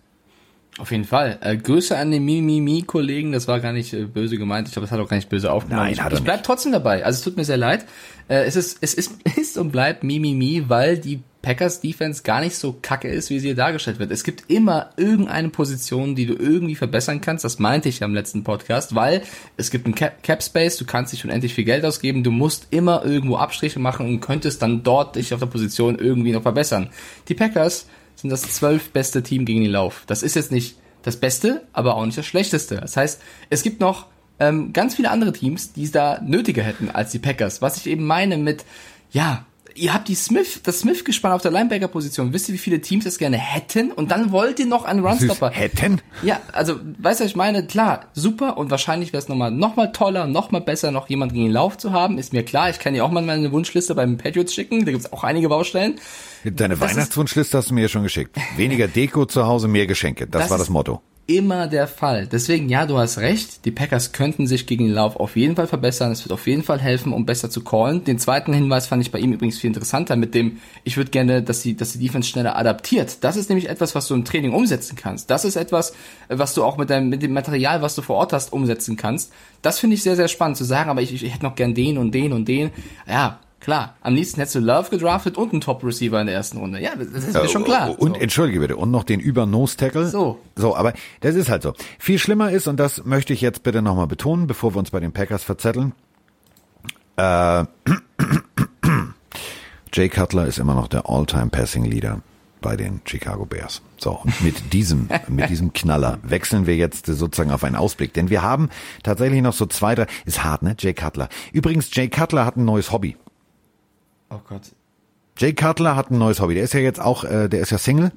Auf jeden Fall. Äh, Grüße an den Mimimi-Kollegen, das war gar nicht äh, böse gemeint. Ich glaube, das hat auch gar nicht böse aufgenommen. Nein, ich, hat er ich bleib nicht. trotzdem dabei. Also es tut mir sehr leid. Äh, es ist, es ist, ist und bleibt Mimimi, weil die Packers Defense gar nicht so kacke ist, wie sie hier dargestellt wird. Es gibt immer irgendeine Position, die du irgendwie verbessern kannst. Das meinte ich ja im letzten Podcast, weil es gibt einen Cap, Space, du kannst nicht unendlich viel Geld ausgeben, du musst immer irgendwo Abstriche machen und könntest dann dort dich auf der Position irgendwie noch verbessern. Die Packers sind das zwölf beste Team gegen den Lauf. Das ist jetzt nicht das Beste, aber auch nicht das Schlechteste. Das heißt, es gibt noch ähm, ganz viele andere Teams, die es da nötiger hätten als die Packers. Was ich eben meine mit, ja, ihr habt die Smith, das Smith-Gespann auf der Linebacker-Position. Wisst ihr, wie viele Teams das gerne hätten? Und dann wollt ihr noch einen Runstopper. Hätten? Ja, also, weißt du, was ich meine? Klar, super und wahrscheinlich wäre es nochmal noch mal toller, noch mal besser, noch jemand gegen den Lauf zu haben. Ist mir klar, ich kann ja auch mal meine Wunschliste beim Patriots schicken. Da gibt's auch einige Baustellen. Deine Das ist- Weihnachtswunschliste hast du mir ja schon geschickt. Weniger Deko zu Hause, mehr Geschenke. Das, Das war das Motto. Immer der Fall. Deswegen, ja, du hast recht. Die Packers könnten sich gegen den Lauf auf jeden Fall verbessern. Es wird auf jeden Fall helfen, um besser zu callen. Den zweiten Hinweis fand ich bei ihm übrigens viel interessanter mit dem, ich würde gerne, dass die, dass die Defense schneller adaptiert. Das ist nämlich etwas, was du im Training umsetzen kannst. Das ist etwas, was du auch mit deinem, mit dem Material, was du vor Ort hast, umsetzen kannst. Das finde ich sehr, sehr spannend zu sagen, aber ich, ich hätte noch gern den und den und den. Ja, klar. Am liebsten hättest du Love gedraftet und einen Top-Receiver in der ersten Runde. Ja, das ist mir schon klar. Und So. entschuldige bitte, und noch den Über-Nose-Tackle. So. So, aber das ist halt so. Viel schlimmer ist, und das möchte ich jetzt bitte nochmal betonen, bevor wir uns bei den Packers verzetteln. Äh, Jay Cutler ist immer noch der All-Time-Passing-Leader bei den Chicago Bears. So, und mit diesem, mit diesem Knaller wechseln wir jetzt sozusagen auf einen Ausblick. Denn wir haben tatsächlich noch so zwei, drei, ist hart, ne? Jay Cutler. Übrigens, Jay Cutler hat ein neues Hobby. Oh Gott. Jay Cutler hat ein neues Hobby. Der ist ja jetzt auch, äh, der ist ja Single,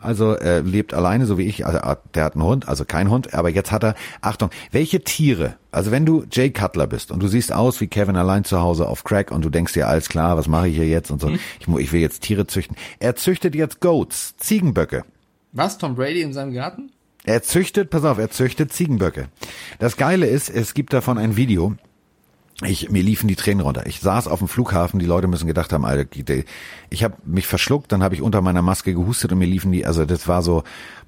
also äh, lebt alleine, so wie ich. Also äh, der hat einen Hund, also kein Hund, aber jetzt hat er. Achtung, welche Tiere? Also wenn du Jay Cutler bist und du siehst aus wie Kevin allein zu Hause auf Crack und du denkst dir alles klar, was mache ich hier jetzt und so. Ich, mu- ich will jetzt Tiere züchten. Er züchtet jetzt Goats, Ziegenböcke. Was? Tom Brady in seinem Garten? Er züchtet, pass auf, er züchtet Ziegenböcke. Das Geile ist, es gibt davon ein Video. Ich, mir liefen die Tränen runter. Ich saß auf dem Flughafen, die Leute müssen gedacht haben, Alter, ich habe mich verschluckt, dann habe ich unter meiner Maske gehustet und mir liefen die, also das war so,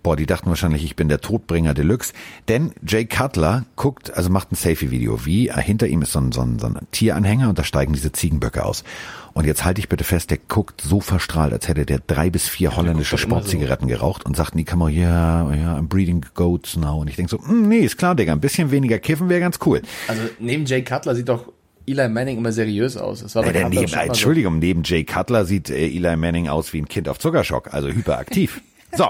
boah, die dachten wahrscheinlich, ich bin der Todbringer Deluxe. Denn Jay Cutler guckt, also macht ein Selfie-Video, wie äh, hinter ihm ist so ein, so, ein, so ein Tieranhänger und da steigen diese Ziegenböcke aus. Und jetzt halte ich bitte fest, der guckt so verstrahlt, als hätte der drei bis vier holländische immer so. Sportzigaretten geraucht und sagt in die Kamera, ja, ja, I'm breeding goats now. Und ich denk so, "Mm, nee, ist klar, Digga, ein bisschen weniger kiffen wäre ganz cool. Also neben Jay Cutler sieht doch Eli Manning immer seriös aus. Das war bei Äh, neben. Entschuldigung, neben Jay Cutler sieht äh, Eli Manning aus wie ein Kind auf Zuckerschock, also hyperaktiv. So,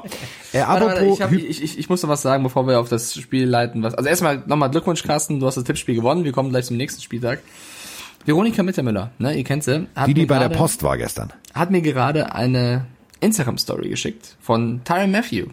äh, Warte, apropos, warte, ich, hab, ich, ich, muss noch was sagen, bevor wir auf das Spiel leiten. Was, also erstmal nochmal Glückwunsch, Carsten, du hast das Tippspiel gewonnen. Wir kommen gleich zum nächsten Spieltag. Veronika Mittermüller, ne, ihr kennt sie. Hat die, die bei der gerade- Post war gestern. Hat mir gerade eine Instagram-Story geschickt von Tyron Matthew.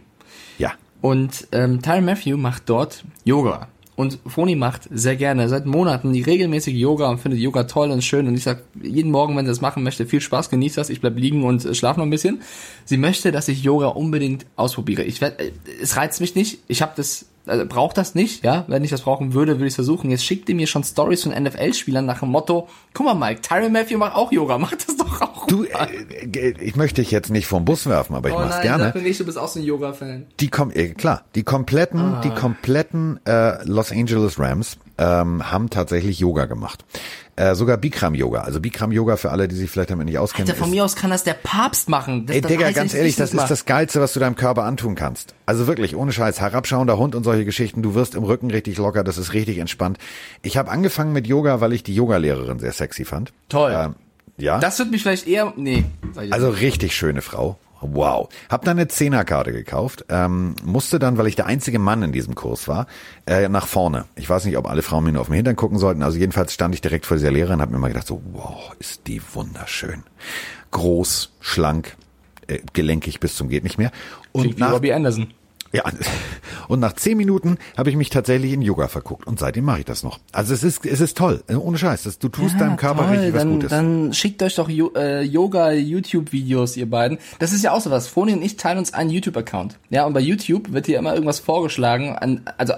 Ja. Und ähm, Tyron Matthew macht dort Yoga. Und Foni macht sehr gerne seit Monaten die regelmäßige Yoga und findet Yoga toll und schön. Und ich sag jeden Morgen, wenn sie das machen möchte, viel Spaß, genießt das. Ich bleib liegen und äh, schlaf noch ein bisschen. Sie möchte, dass ich Yoga unbedingt ausprobiere. Ich werd, äh, es reizt mich nicht. Ich habe das, also brauche das nicht. Ja, wenn ich das brauchen würde, würde ich versuchen. Jetzt schickt ihr mir schon Stories von NFL-Spielern nach dem Motto: Guck mal, Mike, Tyron Matthew macht auch Yoga. Macht das doch auch. Du, mal. äh, ich möchte dich jetzt nicht vom Bus werfen, aber ich oh mach's nein, gerne. sag mir nicht, du bist auch so ein Yoga-Fan. Die kom äh, klar, die kompletten, Ah. die kompletten äh, Los Angeles Rams ähm, haben tatsächlich Yoga gemacht. Äh, sogar Bikram Yoga. Also Bikram Yoga für alle, die sich vielleicht damit nicht auskennen. Alter, von mir aus kann das der Papst machen. Das, Ey, Digga, ganz ehrlich, das ist das Geilste, was du deinem Körper antun kannst. Also wirklich, ohne Scheiß, herabschauender Hund und solche Geschichten. Du wirst im Rücken richtig locker, das ist richtig entspannt. Ich habe angefangen mit Yoga, weil ich die Yogalehrerin sehr sexy fand. Toll. Ähm, ja. Das wird mich vielleicht eher. Nee. Also richtig schöne Frau. Wow. Hab dann eine Zehnerkarte gekauft, ähm, musste dann, weil ich der einzige Mann in diesem Kurs war, äh, nach vorne. Ich weiß nicht, ob alle Frauen mir nur auf den Hintern gucken sollten. Also jedenfalls stand ich direkt vor dieser Lehrerin und habe mir mal gedacht, so, wow, ist die wunderschön. Groß, schlank, äh, gelenkig bis zum geht nicht mehr. Und Klingt wie nach, Robbie Anderson. Ja, und nach zehn Minuten habe ich mich tatsächlich in Yoga verguckt und seitdem mache ich das noch. Also es ist, es ist toll, ohne Scheiß. Das, du tust deinem Körper toll, richtig was dann, Gutes. Dann schickt euch doch Jo- äh, Yoga-YouTube-Videos, ihr beiden. Das ist ja auch sowas. Froni und ich teilen uns einen YouTube-Account. Ja, und bei YouTube wird dir immer irgendwas vorgeschlagen, an, also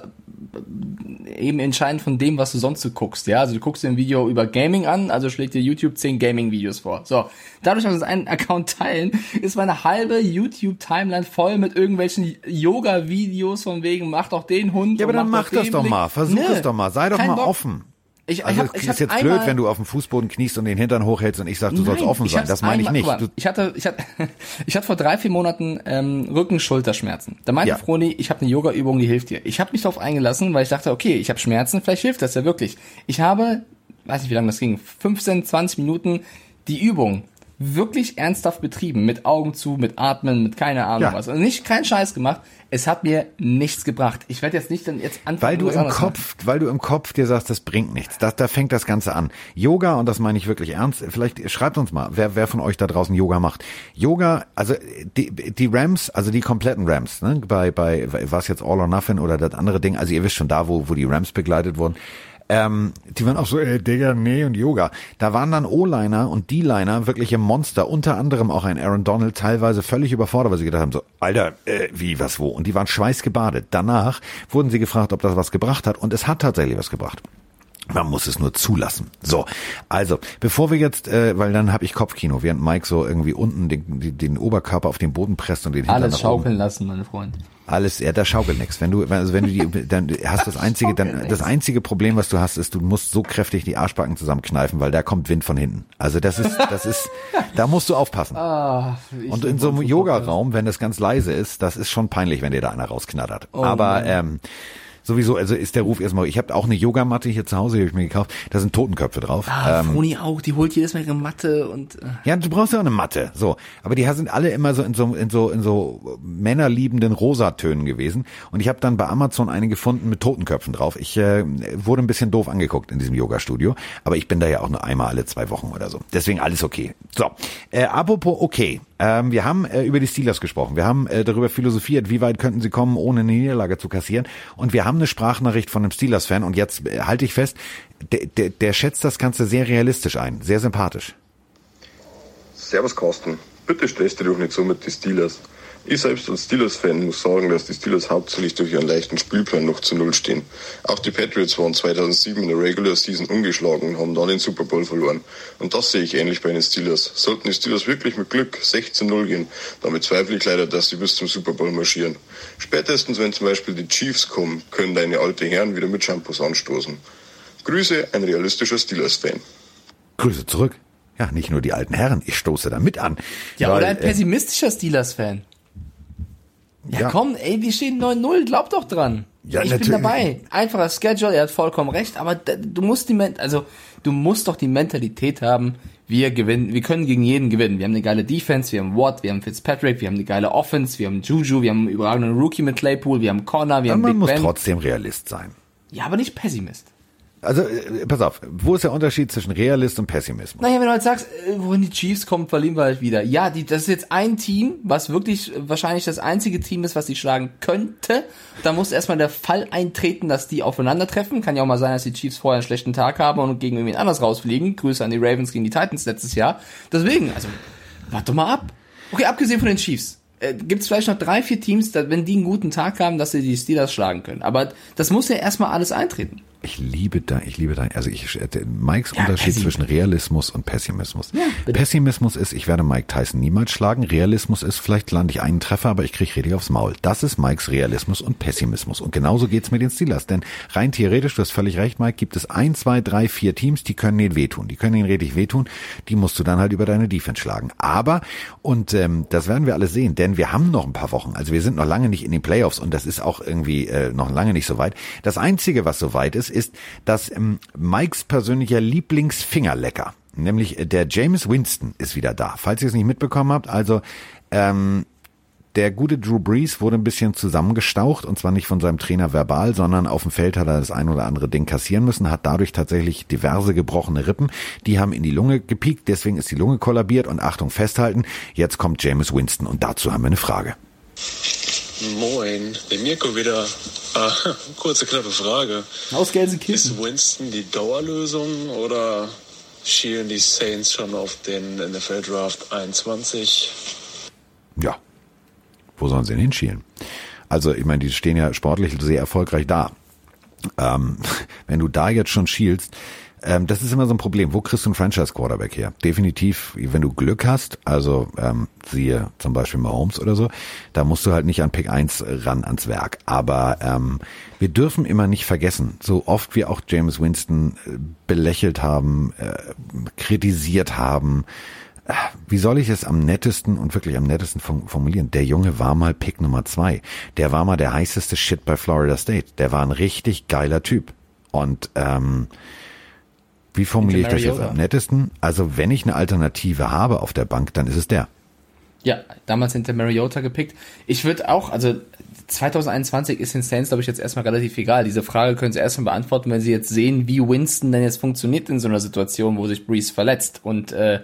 eben entscheidend von dem, was du sonst so guckst. Ja, also du guckst dir ein Video über Gaming an, also schlägt dir YouTube 10 Gaming-Videos vor. So, dadurch, dass wir uns einen Account teilen, ist meine halbe YouTube-Timeline voll mit irgendwelchen Yoga-Videos von wegen, mach doch den Hund. ja, aber dann mach doch das doch mal. Versuch Nö, es doch mal. Sei doch mal Bock. offen. Ich, Also ich hab, es ich ist jetzt blöd, wenn du auf dem Fußboden kniest und den Hintern hochhältst und ich sag, du sollst Nein, offen ich sein. Das meine ich nicht. mal, Ich hatte, ich hatte, ich hatte vor drei, vier Monaten ähm, Rücken-Schulterschmerzen. Da meinte Ja. Froni, ich habe eine Yoga-Übung, die hilft dir. Ich habe mich darauf eingelassen, weil ich dachte, okay, ich habe Schmerzen, vielleicht hilft das ja wirklich. Ich habe, weiß nicht, wie lange das ging, 15, 20 Minuten die Übung wirklich ernsthaft betrieben, mit Augen zu, mit Atmen, mit keine Ahnung Ja. was. Und nicht keinen Scheiß gemacht. Es hat mir nichts gebracht. Ich werde jetzt nicht dann jetzt anfangen, weil du im anderes machen. Kopf, weil du im Kopf dir sagst, das bringt nichts. Das, da fängt das Ganze an. Yoga, und das meine ich wirklich ernst, vielleicht schreibt uns mal, wer, wer von euch da draußen Yoga macht. Yoga, also die, die Rams, also die kompletten Rams, ne, bei, bei, was jetzt All or Nothing oder das andere Ding, also ihr wisst schon da, wo, wo die Rams begleitet wurden, ähm, die waren auch so, äh, Digga, nee und Yoga. Da waren dann O-Liner und D-Liner wirkliche Monster, unter anderem auch ein Aaron Donald, teilweise völlig überfordert, weil sie gedacht haben, so, Alter, äh, wie, was, wo? Und die waren schweißgebadet. Danach wurden sie gefragt, ob das was gebracht hat und es hat tatsächlich was gebracht. Man muss es nur zulassen. So, also bevor wir jetzt, äh, weil dann habe ich Kopfkino, während Mike so irgendwie unten den, den, Oberkörper auf den Boden presst und den Alles nach oben. schaukeln lassen, meine Freunde. Alles, ja, da schaukelt nix. Wenn du, also wenn du die, dann hast das einzige, dann das einzige Problem, was du hast, ist, du musst so kräftig die Arschbacken zusammenkneifen, weil da kommt Wind von hinten. Also das ist, das ist, da musst du aufpassen. Ah, Und in so einem Yoga-Raum, wenn das ganz leise ist, das ist schon peinlich, wenn dir da einer rausknattert. Aber ähm, sowieso, also ist der Ruf erstmal. Ich habe auch eine Yogamatte hier zu Hause, die habe ich mir gekauft. Da sind Totenköpfe drauf. Ah, ähm, Froni auch, die holt jedes Mal ihre Matte und äh, ja, du brauchst ja auch eine Matte. So, aber die sind alle immer so in so in so in so männerliebenden Rosatönen gewesen. Und ich habe dann bei Amazon eine gefunden mit Totenköpfen drauf. Ich äh, wurde ein bisschen doof angeguckt in diesem Yoga-Studio, aber ich bin da ja auch nur einmal alle zwei Wochen oder so. Deswegen alles okay. So, äh, apropos okay. Ähm, wir haben äh, über die Steelers gesprochen. Wir haben äh, darüber philosophiert, wie weit könnten sie kommen, ohne eine Niederlage zu kassieren. Und wir haben eine Sprachnachricht von einem Steelers-Fan. Und jetzt äh, halte ich fest, der, schätzt das Ganze sehr realistisch ein, sehr sympathisch. Servus Carsten, bitte stehst dich doch nicht so mit den Steelers. Ich selbst als Steelers-Fan muss sagen, dass die Steelers hauptsächlich durch ihren leichten Spielplan noch zu Null stehen. Auch die Patriots waren 2007 in der Regular Season ungeschlagen und haben dann den Super Bowl verloren. Und das sehe ich ähnlich bei den Steelers. Sollten die Steelers wirklich mit Glück 16-0 gehen, dann bezweifle ich leider, dass sie bis zum Super Bowl marschieren. Spätestens wenn zum Beispiel die Chiefs kommen, können deine alte Herren wieder mit Shampoos anstoßen. Grüße, ein realistischer Steelers-Fan. Grüße zurück. Ja, nicht nur die alten Herren, ich stoße da mit an. Ja, Weil, oder ein äh, pessimistischer Steelers-Fan. Ja, Ja. komm, ey, wir stehen 9-0, glaub doch dran. Ja, ich natürlich. bin dabei. Einfacher Schedule, er hat vollkommen recht, aber du musst die, Men- also, du musst doch die Mentalität haben, wir gewinnen, wir können gegen jeden gewinnen. Wir haben eine geile Defense, wir haben Watt, wir haben Fitzpatrick, wir haben eine geile Offense, wir haben Juju, wir haben einen überragenden Rookie mit Claypool, wir haben Connor, wir Aber haben man Big muss Ben. trotzdem Realist sein. Ja, aber nicht Pessimist. Also, äh, pass auf, wo ist der Unterschied zwischen Realist und Pessimismus? Naja, wenn du halt sagst, äh, wohin die Chiefs kommen, verlieren wir halt wieder. Ja, die, das ist jetzt ein Team, was wirklich äh, wahrscheinlich das einzige Team ist, was die schlagen könnte. Da muss erstmal der Fall eintreten, dass die aufeinandertreffen. Kann ja auch mal sein, dass die Chiefs vorher einen schlechten Tag haben und gegen irgendwen anders rausfliegen. Grüße an die Ravens gegen die Titans letztes Jahr. Deswegen, also, warte mal ab. Okay, abgesehen von den Chiefs. Äh, Gibt es vielleicht noch drei, vier Teams, wenn die einen guten Tag haben, dass sie die Steelers schlagen können. Aber das muss ja erstmal alles eintreten. Ich liebe da, ich liebe da, also ich, äh, Mikes Ja, Unterschied Pessi- zwischen Realismus und Pessimismus. bitte. Pessimismus ist, ich werde Mike Tyson niemals schlagen. Realismus ist, vielleicht lande ich einen Treffer, aber ich kriege richtig aufs Maul. Das ist Mikes Realismus und Pessimismus. Und genauso geht's mit den Steelers. Denn rein theoretisch, du hast völlig recht, Mike, gibt es ein, zwei, drei, vier Teams, die können ihnen wehtun. Die können ihnen richtig wehtun. Die musst du dann halt über deine Defense schlagen. Aber, und ähm, das werden wir alle sehen, denn wir haben noch ein paar Wochen. Also wir sind noch lange nicht in den Playoffs und das ist auch irgendwie äh, noch lange nicht so weit. Das Einzige, was so weit ist, ist, dass ähm, Mikes persönlicher Lieblingsfingerlecker, nämlich äh, der James Winston, ist wieder da. Falls ihr es nicht mitbekommen habt, also ähm, der gute Drew Brees wurde ein bisschen zusammengestaucht und zwar nicht von seinem Trainer verbal, sondern auf dem Feld hat er das ein oder andere Ding kassieren müssen, hat dadurch tatsächlich diverse gebrochene Rippen, die haben in die Lunge gepiekt, deswegen ist die Lunge kollabiert und Achtung festhalten, jetzt kommt James Winston und dazu haben wir eine Frage. Moin, der Mirko wieder. Ah, kurze, knappe Frage. Aus Gelsenkirchen. Ist Winston die Dauerlösung oder schielen die Saints schon auf den NFL Draft 21? Ja. Wo sollen sie denn hinschielen? Also, ich meine, die stehen ja sportlich sehr erfolgreich da. Ähm, wenn du da jetzt schon schielst, ähm, das ist immer so ein Problem. Wo kriegst du einen Franchise-Quarterback her? Definitiv, wenn du Glück hast, also ähm, siehe zum Beispiel Mahomes oder so, da musst du halt nicht an Pick 1 ran ans Werk. Aber ähm, wir dürfen immer nicht vergessen, so oft wir auch James Winston äh, belächelt haben, äh, kritisiert haben, äh, wie soll ich es am nettesten und wirklich am nettesten formulieren? Der Junge war mal Pick Nummer zwei. Der war mal der heißeste Shit bei Florida State. Der war ein richtig geiler Typ. Und ähm, wie formuliere ich das jetzt am nettesten? Also wenn ich eine Alternative habe auf der Bank, dann ist es der. Ja, damals hinter Mariota gepickt. Ich würde auch, also 2021 ist den Saints, glaube ich, jetzt erstmal relativ egal. Diese Frage können sie erstmal beantworten, wenn sie jetzt sehen, wie Winston denn jetzt funktioniert in so einer Situation, wo sich Breeze verletzt. Und äh,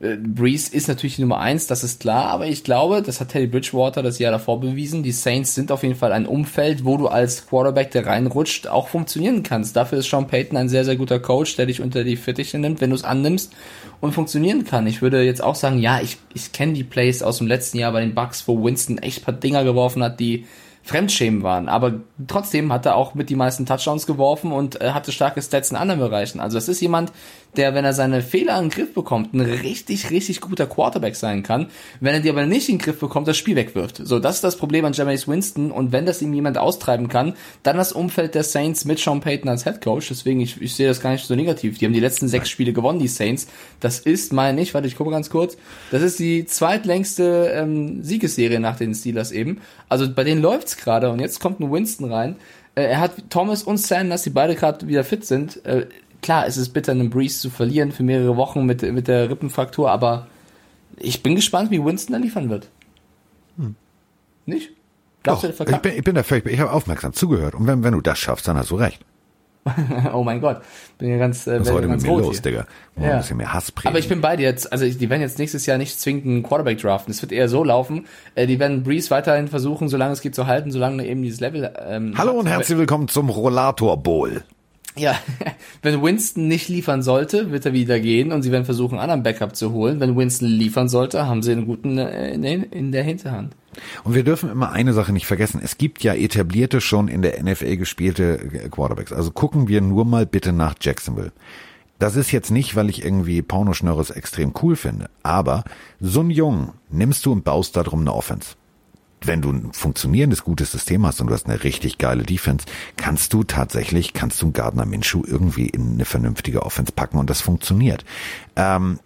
äh, Breeze ist natürlich die Nummer eins, das ist klar, aber ich glaube, das hat Teddy Bridgewater das Jahr davor bewiesen. Die Saints sind auf jeden Fall ein Umfeld, wo du als Quarterback, der reinrutscht, auch funktionieren kannst. Dafür ist Sean Payton ein sehr, sehr guter Coach, der dich unter die Fittiche nimmt, wenn du es annimmst und funktionieren kann. Ich würde jetzt auch sagen, ja, ich, ich kenne die Plays aus dem letzten Jahr bei den Bucks, wo Winston echt paar Dinger geworfen hat, die Fremdschämen waren. Aber trotzdem hat er auch mit die meisten Touchdowns geworfen und äh, hatte starke Stats in anderen Bereichen. Also das ist jemand, der, wenn er seine Fehler in den Griff bekommt, ein richtig, richtig guter Quarterback sein kann. Wenn er die aber nicht in den Griff bekommt, das Spiel wegwirft. So, das ist das Problem an Jameis Winston. Und wenn das ihm jemand austreiben kann, dann das Umfeld der Saints mit Sean Payton als Head Coach. Deswegen, ich, ich sehe das gar nicht so negativ. Die haben die letzten sechs Spiele gewonnen, die Saints. Das ist, meine ich, warte, ich gucke ganz kurz. Das ist die zweitlängste ähm, Siegesserie nach den Steelers eben. Also bei denen läuft's gerade. Und jetzt kommt ein Winston rein. Äh, er hat Thomas und Sanders, die beide gerade wieder fit sind. Äh, klar, es ist bitter, einen Breeze zu verlieren für mehrere Wochen mit, mit der Rippenfraktur, aber ich bin gespannt, wie Winston da liefern wird. Hm. Nicht? Doch, ich bin, ich bin da völlig, ich habe aufmerksam zugehört. Und wenn, wenn du das schaffst, dann hast du recht. oh mein Gott, bin ja ganz. Äh, Was heute mit mir los, hier. Digga? Ja. Ein bisschen mehr Hass Aber ich bin bei dir jetzt. Also die werden jetzt nächstes Jahr nicht zwingend einen Quarterback draften. Es wird eher so laufen. Äh, die werden Breeze weiterhin versuchen, solange es geht zu halten, solange eben dieses Level. Ähm, Hallo und herzlich willkommen zum Rollator Bowl. Ja, wenn Winston nicht liefern sollte, wird er wieder gehen und sie werden versuchen, einen anderen Backup zu holen. Wenn Winston liefern sollte, haben sie einen guten äh, in der Hinterhand. Und wir dürfen immer eine Sache nicht vergessen. Es gibt ja etablierte, schon in der NFL gespielte äh, Quarterbacks. Also gucken wir nur mal bitte nach Jacksonville. Das ist jetzt nicht, weil ich irgendwie Pornoschnörres extrem cool finde. Aber so ein Jungen nimmst du und baust darum eine Offense wenn du ein funktionierendes, gutes System hast und du hast eine richtig geile Defense, kannst du tatsächlich, kannst du einen Gardner Minshew irgendwie in eine vernünftige Offense packen und das funktioniert. Ähm,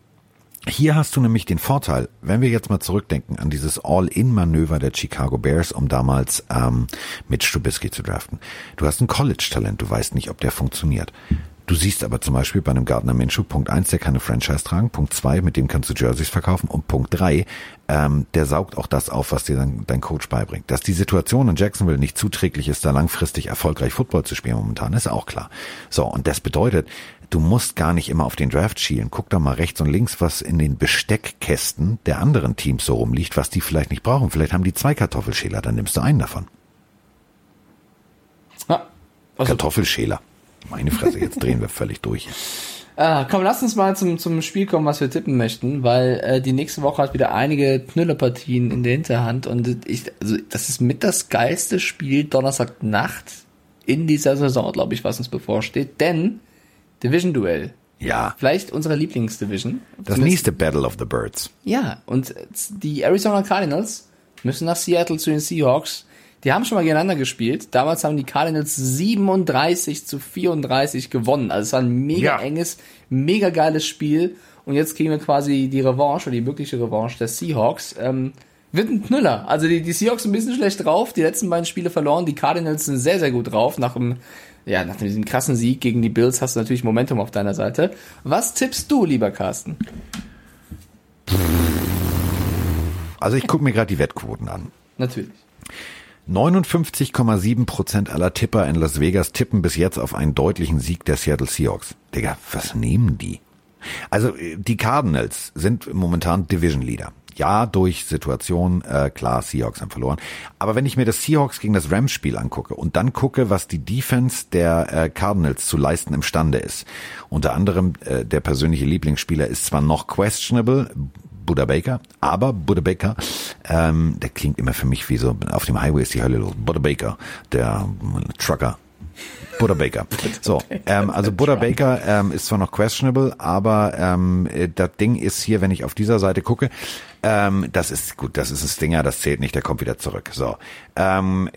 hier hast du nämlich den Vorteil, wenn wir jetzt mal zurückdenken an dieses All-In-Manöver der Chicago Bears, um damals ähm, mit Strubisky zu draften. Du hast ein College-Talent, du weißt nicht, ob der funktioniert. Du siehst aber zum Beispiel bei einem Gardner Minshew, Punkt eins, der kann eine Franchise tragen, Punkt zwei, mit dem kannst du Jerseys verkaufen und Punkt drei, ähm, der saugt auch das auf, was dir dein, dein Coach beibringt. Dass die Situation in Jacksonville nicht zuträglich ist, da langfristig erfolgreich Football zu spielen momentan, ist auch klar. So, und das bedeutet, du musst gar nicht immer auf den Draft schielen. Guck da mal rechts und links, was in den Besteckkästen der anderen Teams so rumliegt, was die vielleicht nicht brauchen. Vielleicht haben die zwei Kartoffelschäler, dann nimmst du einen davon. Ja, also Kartoffelschäler. Meine Fresse, jetzt drehen wir völlig durch. Ah, komm, lass uns mal zum, zum Spiel kommen, was wir tippen möchten, weil äh, die nächste Woche hat wieder einige Knüllerpartien in der Hinterhand und ich, also das ist mit das geilste Spiel Donnerstagnacht in dieser Saison, glaube ich, was uns bevorsteht, denn Division-Duell. Ja. Vielleicht unsere Lieblingsdivision. Das nächste Battle of the Birds. Ja, und die Arizona Cardinals müssen nach Seattle zu den Seahawks die haben schon mal gegeneinander gespielt. Damals haben die Cardinals 37 zu 34 gewonnen. Also es war ein mega ja. enges, mega geiles Spiel. Und jetzt kriegen wir quasi die Revanche oder die mögliche Revanche der Seahawks. Ähm, wird ein Knüller. Also die, die Seahawks sind ein bisschen schlecht drauf. Die letzten beiden Spiele verloren. Die Cardinals sind sehr, sehr gut drauf. Nach dem, ja, nach diesem krassen Sieg gegen die Bills hast du natürlich Momentum auf deiner Seite. Was tippst du, lieber Carsten? Also ich gucke mir gerade die Wettquoten an. Natürlich. 59,7 Prozent aller Tipper in Las Vegas tippen bis jetzt auf einen deutlichen Sieg der Seattle Seahawks. Digga, was nehmen die? Also die Cardinals sind momentan Division Leader. Ja, durch Situation, äh, klar, Seahawks haben verloren. Aber wenn ich mir das Seahawks gegen das Rams-Spiel angucke und dann gucke, was die Defense der äh, Cardinals zu leisten imstande ist, unter anderem äh, der persönliche Lieblingsspieler ist zwar noch questionable, Buddha Baker, aber Buddha Baker, ähm, der klingt immer für mich wie so, auf dem Highway ist die Hölle los. Buddha Baker, der Trucker, Buddha Baker. So, ähm, also Buddha Baker ähm, ist zwar noch questionable, aber ähm, äh, das Ding ist hier, wenn ich auf dieser Seite gucke, ähm, das ist gut, das ist ein Stinger, das zählt nicht, der kommt wieder zurück. So, ähm,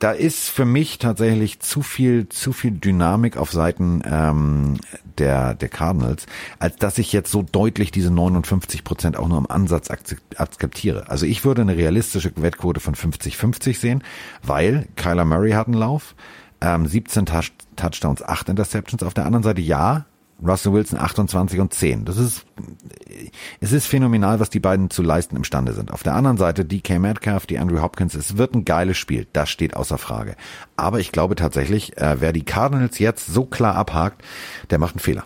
da ist für mich tatsächlich zu viel, zu viel Dynamik auf Seiten ähm, der, der Cardinals, als dass ich jetzt so deutlich diese 59 Prozent auch nur im Ansatz akzeptiere. Also ich würde eine realistische Wettquote von 50-50 sehen, weil Kyler Murray hat einen Lauf, ähm, 17 Touch Touchdowns, 8 Interceptions. Auf der anderen Seite ja, Russell Wilson 28 und 10. Das ist, es ist phänomenal, was die beiden zu leisten imstande sind. Auf der anderen Seite DK Metcalf, die Andrew Hopkins, es wird ein geiles Spiel. Das steht außer Frage. Aber ich glaube tatsächlich, äh, wer die Cardinals jetzt so klar abhakt, der macht einen Fehler.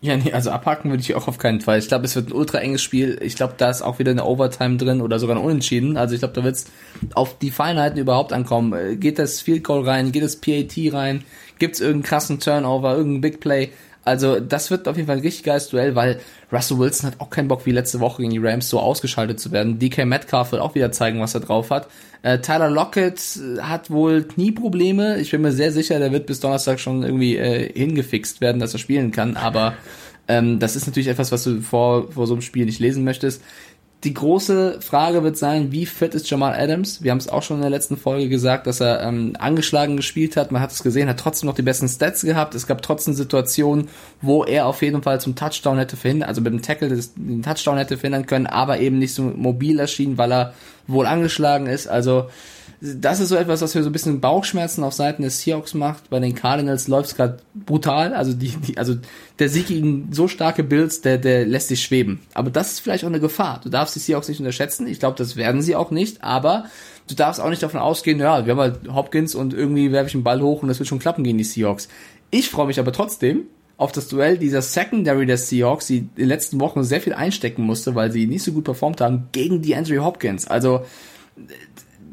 Ja, nee, also abhaken würde ich auch auf keinen Fall. Ich glaube, es wird ein ultra enges Spiel. Ich glaube, da ist auch wieder eine Overtime drin oder sogar ein Unentschieden. Also ich glaube, da wird es auf die Feinheiten überhaupt ankommen. Äh, geht das Field Goal rein? Geht das PAT rein? Gibt es irgendeinen krassen Turnover, irgendeinen Big Play? Also das wird auf jeden Fall ein richtig geiles Duell, weil Russell Wilson hat auch keinen Bock wie letzte Woche gegen die Rams so ausgeschaltet zu werden. DK Metcalf wird auch wieder zeigen, was er drauf hat. Äh, Tyler Lockett äh, hat wohl Knieprobleme. Ich bin mir sehr sicher, der wird bis Donnerstag schon irgendwie äh, hingefixt werden, dass er spielen kann. Aber ähm, das ist natürlich etwas, was du vor, vor so einem Spiel nicht lesen möchtest die große Frage wird sein, wie fit ist Jamal Adams? Wir haben es auch schon in der letzten Folge gesagt, dass er ähm, angeschlagen gespielt hat. Man hat es gesehen, hat trotzdem noch die besten Stats gehabt. Es gab trotzdem Situationen, wo er auf jeden Fall zum Touchdown hätte verhindern, also mit dem Tackle den Touchdown hätte verhindern können, aber eben nicht so mobil erschien, weil er wohl angeschlagen ist. Also das ist so etwas, was mir so ein bisschen Bauchschmerzen auf Seiten des Seahawks macht. Bei den Cardinals läuft es gerade brutal. Also die, die, also der Sieg gegen so starke Bills, der, der lässt sich schweben. Aber das ist vielleicht auch eine Gefahr. Du darfst die Seahawks nicht unterschätzen. Ich glaube, das werden sie auch nicht. Aber du darfst auch nicht davon ausgehen, ja, wir haben halt Hopkins und irgendwie werfe ich einen Ball hoch und das wird schon klappen gegen die Seahawks. Ich freue mich aber trotzdem auf das Duell dieser Secondary der Seahawks, die in den letzten Wochen sehr viel einstecken musste, weil sie nicht so gut performt haben, gegen die Andrew Hopkins. Also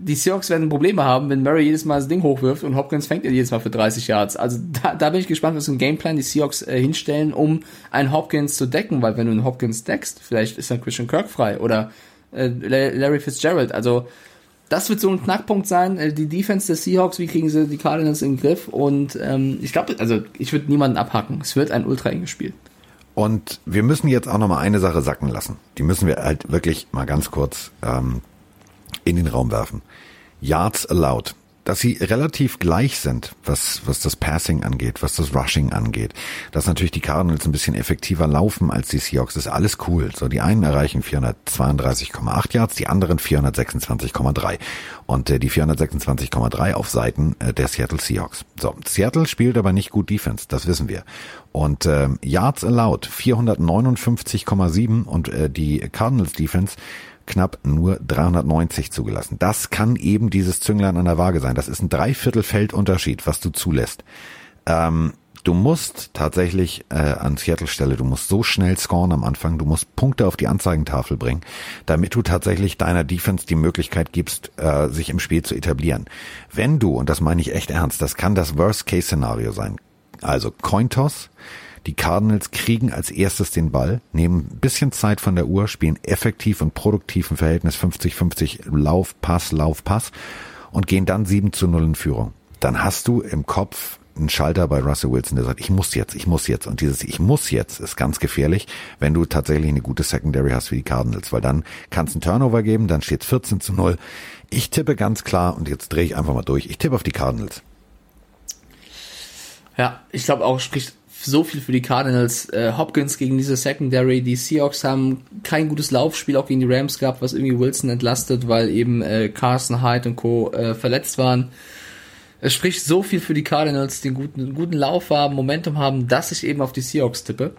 die Seahawks werden Probleme haben, wenn Murray jedes Mal das Ding hochwirft und Hopkins fängt er jedes Mal für 30 Yards. Also da, da bin ich gespannt, was im Gameplan die Seahawks äh, hinstellen, um einen Hopkins zu decken, weil wenn du einen Hopkins deckst, vielleicht ist dann Christian Kirk frei oder äh, Larry Fitzgerald. Also das wird so ein Knackpunkt sein. Äh, die Defense der Seahawks, wie kriegen sie die Cardinals in den Griff? Und ähm, ich glaube, also ich würde niemanden abhacken. Es wird ein ultra enges Spiel. Und wir müssen jetzt auch noch mal eine Sache sacken lassen. Die müssen wir halt wirklich mal ganz kurz ähm, in den Raum werfen. Yards allowed. Dass sie relativ gleich sind, was, was das Passing angeht, was das Rushing angeht. Dass natürlich die Cardinals ein bisschen effektiver laufen als die Seahawks, ist alles cool. So, die einen erreichen 432,8 Yards, die anderen 426,3. Und äh, die 426,3 auf Seiten äh, der Seattle Seahawks. So, Seattle spielt aber nicht gut Defense, das wissen wir. Und äh, Yards allowed 459,7 und äh, die Cardinals Defense knapp nur 390 zugelassen. Das kann eben dieses Zünglein an der Waage sein. Das ist ein Dreiviertelfeldunterschied, was du zulässt. Ähm, du musst tatsächlich äh, an Seattle Stelle, du musst so schnell scoren am Anfang, du musst Punkte auf die Anzeigentafel bringen, damit du tatsächlich deiner Defense die Möglichkeit gibst, äh, sich im Spiel zu etablieren. Wenn du, und das meine ich echt ernst, das kann das Worst-Case-Szenario sein. Also Cointoss, die Cardinals kriegen als erstes den Ball, nehmen ein bisschen Zeit von der Uhr, spielen effektiv und produktiv im Verhältnis 50-50 Lauf, Pass, Lauf, Pass und gehen dann 7 zu 0 in Führung. Dann hast du im Kopf einen Schalter bei Russell Wilson, der sagt, ich muss jetzt, ich muss jetzt. Und dieses Ich muss jetzt ist ganz gefährlich, wenn du tatsächlich eine gute Secondary hast wie die Cardinals, weil dann kann es einen Turnover geben, dann steht 14 zu 0. Ich tippe ganz klar, und jetzt drehe ich einfach mal durch, ich tippe auf die Cardinals. Ja, ich glaube auch, spricht so viel für die Cardinals. Äh, Hopkins gegen diese Secondary. Die Seahawks haben kein gutes Laufspiel auch gegen die Rams gehabt, was irgendwie Wilson entlastet, weil eben äh, Carson Hyde und Co. Äh, verletzt waren. Es spricht so viel für die Cardinals, die guten, guten Lauf haben, Momentum haben, dass ich eben auf die Seahawks tippe.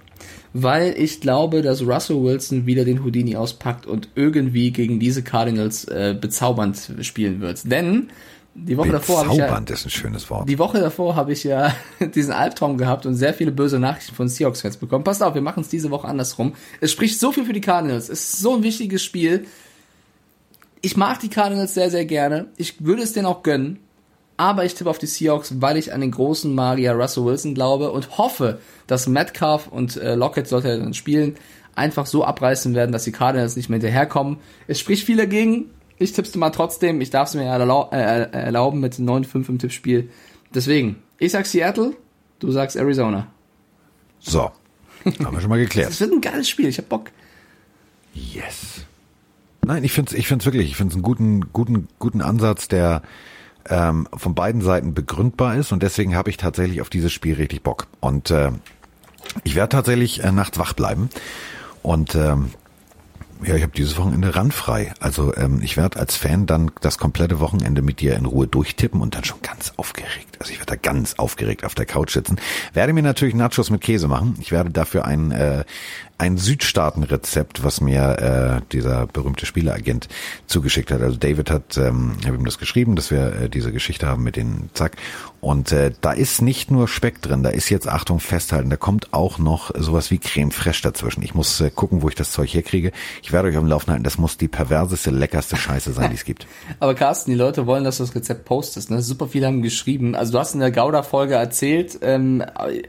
Weil ich glaube, dass Russell Wilson wieder den Houdini auspackt und irgendwie gegen diese Cardinals äh, bezaubernd spielen wird. Denn Die Woche davor habe ich ja, ist ein schönes Wort. die Woche davor habe ich ja diesen Albtraum gehabt und sehr viele böse Nachrichten von Seahawks-Fans bekommen. Passt auf, wir machen es diese Woche andersrum. Es spricht so viel für die Cardinals. Es ist so ein wichtiges Spiel. Ich mag die Cardinals sehr, sehr gerne. Ich würde es denen auch gönnen. Aber ich tippe auf die Seahawks, weil ich an den großen Magier Russell Wilson glaube und hoffe, dass Metcalf und äh, Lockett, sollte er dann spielen, einfach so abreißen werden, dass die Cardinals nicht mehr hinterherkommen. Es spricht viel dagegen. Ich tippste mal trotzdem. Ich darf es mir erlau äh, erlauben mit 9-5 im Tippspiel. Deswegen, ich sag Seattle, du sagst Arizona. So. Haben wir schon mal geklärt. Das wird ein geiles Spiel. Ich hab Bock. Yes. Nein, ich finde es ich find's wirklich, ich finde es einen guten, guten, guten Ansatz, der ähm, von beiden Seiten begründbar ist und deswegen habe ich tatsächlich auf dieses Spiel richtig Bock. Und äh, ich werde tatsächlich äh, nachts wach bleiben. Und ähm, ja, ich habe dieses Wochenende randfrei. Also ähm, ich werde als Fan dann das komplette Wochenende mit dir in Ruhe durchtippen und dann schon ganz aufgeregt. Also ich werde da ganz aufgeregt auf der Couch sitzen. Werde mir natürlich Nachos mit Käse machen. Ich werde dafür ein, äh, ein Südstaaten-Rezept, was mir äh, dieser berühmte Spieleagent zugeschickt hat. Also David hat, ähm, ich ihm das geschrieben, dass wir äh, diese Geschichte haben mit den Zack. Und äh, da ist nicht nur Speck drin, da ist jetzt, Achtung, festhalten, da kommt auch noch sowas wie Creme Fraiche dazwischen. Ich muss äh, gucken, wo ich das Zeug herkriege. Ich werde euch am Laufen halten, das muss die perverseste, leckerste Scheiße sein, die es gibt. Aber Carsten, die Leute wollen, dass du das Rezept postest. Ne? Super viele haben geschrieben. Also du hast in der Gouda-Folge erzählt, ähm,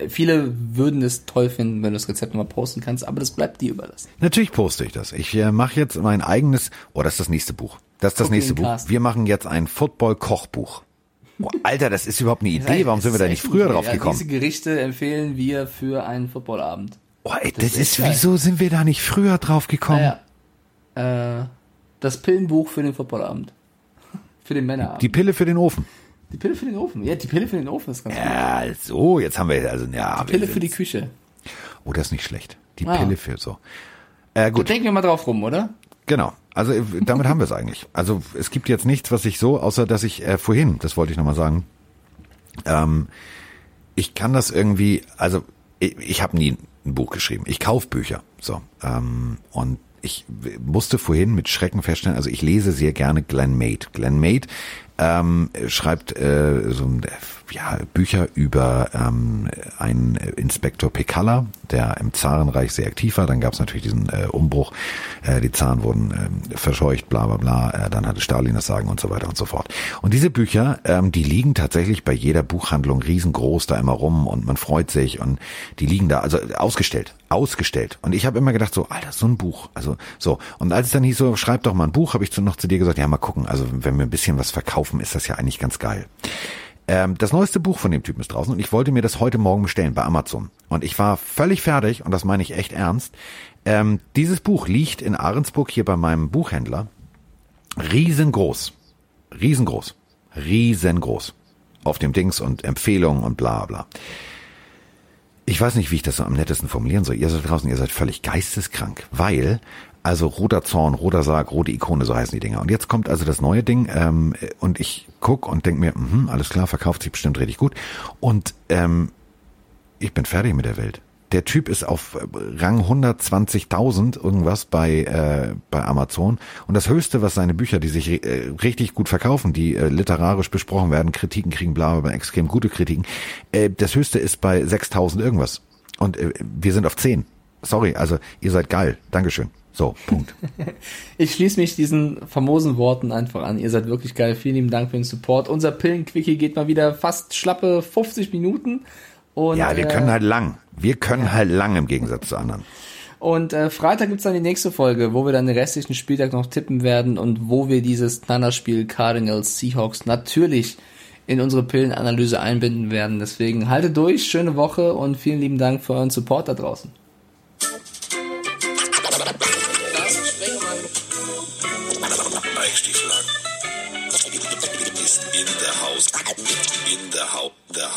viele würden es toll finden, wenn du das Rezept nochmal posten kannst, aber das bleibt dir überlassen. Natürlich poste ich das. Ich äh, mache jetzt mein eigenes, oh, das ist das nächste Buch. Das ist das Guck nächste Buch. Carsten. Wir machen jetzt ein Football-Kochbuch. Oh, Alter, das ist überhaupt eine Idee. Warum sind wir da nicht früher drauf ja, gekommen? Diese Gerichte empfehlen wir für einen Footballabend. Oh, ey, das, ist ist, geil. wieso sind wir da nicht früher drauf gekommen? Naja, äh, das Pillenbuch für den Footballabend. für den Männerabend. Die Pille für den Ofen. Die Pille für den Ofen. Ja, die Pille für den Ofen ist ganz gut. Ja, so, jetzt haben wir, also, ja. Die Pille für die. Küche. Oh, das ist nicht schlecht. Die Ah. Pille für so. Äh, Gut. gut, Denken wir mal drauf rum, oder? genau. Also äh, damit haben wir es eigentlich. Also es gibt jetzt nichts, was ich so, außer dass ich äh, vorhin, das wollte ich nochmal sagen, ähm, ich kann das irgendwie, also ich, ich habe nie ein Buch geschrieben. Ich kauf Bücher. So. Ähm, und ich musste vorhin mit Schrecken feststellen, also ich lese sehr gerne Glenn Made. Glenn Made ähm, schreibt äh, so äh, ja, Bücher über ähm, einen Inspektor Pekalla, der im Zarenreich sehr aktiv war. Dann gab es natürlich diesen äh, Umbruch, äh, die Zaren wurden ähm, verscheucht, bla bla bla. Äh, dann hatte Stalin das Sagen und so weiter und so fort. Und diese Bücher, ähm, die liegen tatsächlich bei jeder Buchhandlung riesengroß da immer rum und man freut sich und die liegen da, also ausgestellt, ausgestellt. Und ich habe immer gedacht so, Alter, so ein Buch, also so. Und als es dann hieß so, schreib doch mal ein Buch, habe ich zu, noch zu dir gesagt, ja mal gucken, also wenn wir ein bisschen was verkaufen, ist das ja eigentlich ganz geil. Ähm, das neueste Buch von dem Typen ist draußen und ich wollte mir das heute Morgen bestellen bei Amazon. Und ich war völlig fertig und das meine ich echt ernst. Ähm, dieses Buch liegt in Ahrensburg hier bei meinem Buchhändler. Riesengroß. Riesengroß. Riesengroß. Auf dem Dings und Empfehlungen und bla bla. Ich weiß nicht, wie ich das so am nettesten formulieren soll. Ihr seid draußen, ihr seid völlig geisteskrank, weil also roter Zorn, roter Sarg, rote Ikone, so heißen die Dinger. Und jetzt kommt also das neue Ding ähm, und ich guck und denk mir, mhm, alles klar, verkauft sich bestimmt richtig gut. Und ähm, ich bin fertig mit der Welt. Der Typ ist auf Rang 120.000 irgendwas bei äh, bei Amazon und das Höchste, was seine Bücher, die sich äh, richtig gut verkaufen, die äh, literarisch besprochen werden, Kritiken kriegen, bla, bla, extrem gute Kritiken, äh, das Höchste ist bei 6.000 irgendwas und äh, wir sind auf 10. Sorry, also ihr seid geil. Dankeschön. So, Punkt. Ich schließe mich diesen famosen Worten einfach an. Ihr seid wirklich geil. Vielen lieben Dank für den Support. Unser Pillenquickie geht mal wieder fast schlappe 50 Minuten. Und, Ja, wir äh, können halt lang. Wir können halt lang im Gegensatz zu anderen. Und äh, Freitag gibt's dann die nächste Folge, wo wir dann den restlichen Spieltag noch tippen werden und wo wir dieses Knallerspiel Cardinals Seahawks natürlich in unsere Pillenanalyse einbinden werden. Deswegen haltet durch, schöne Woche und vielen lieben Dank für euren Support da draußen. In der Haus. In der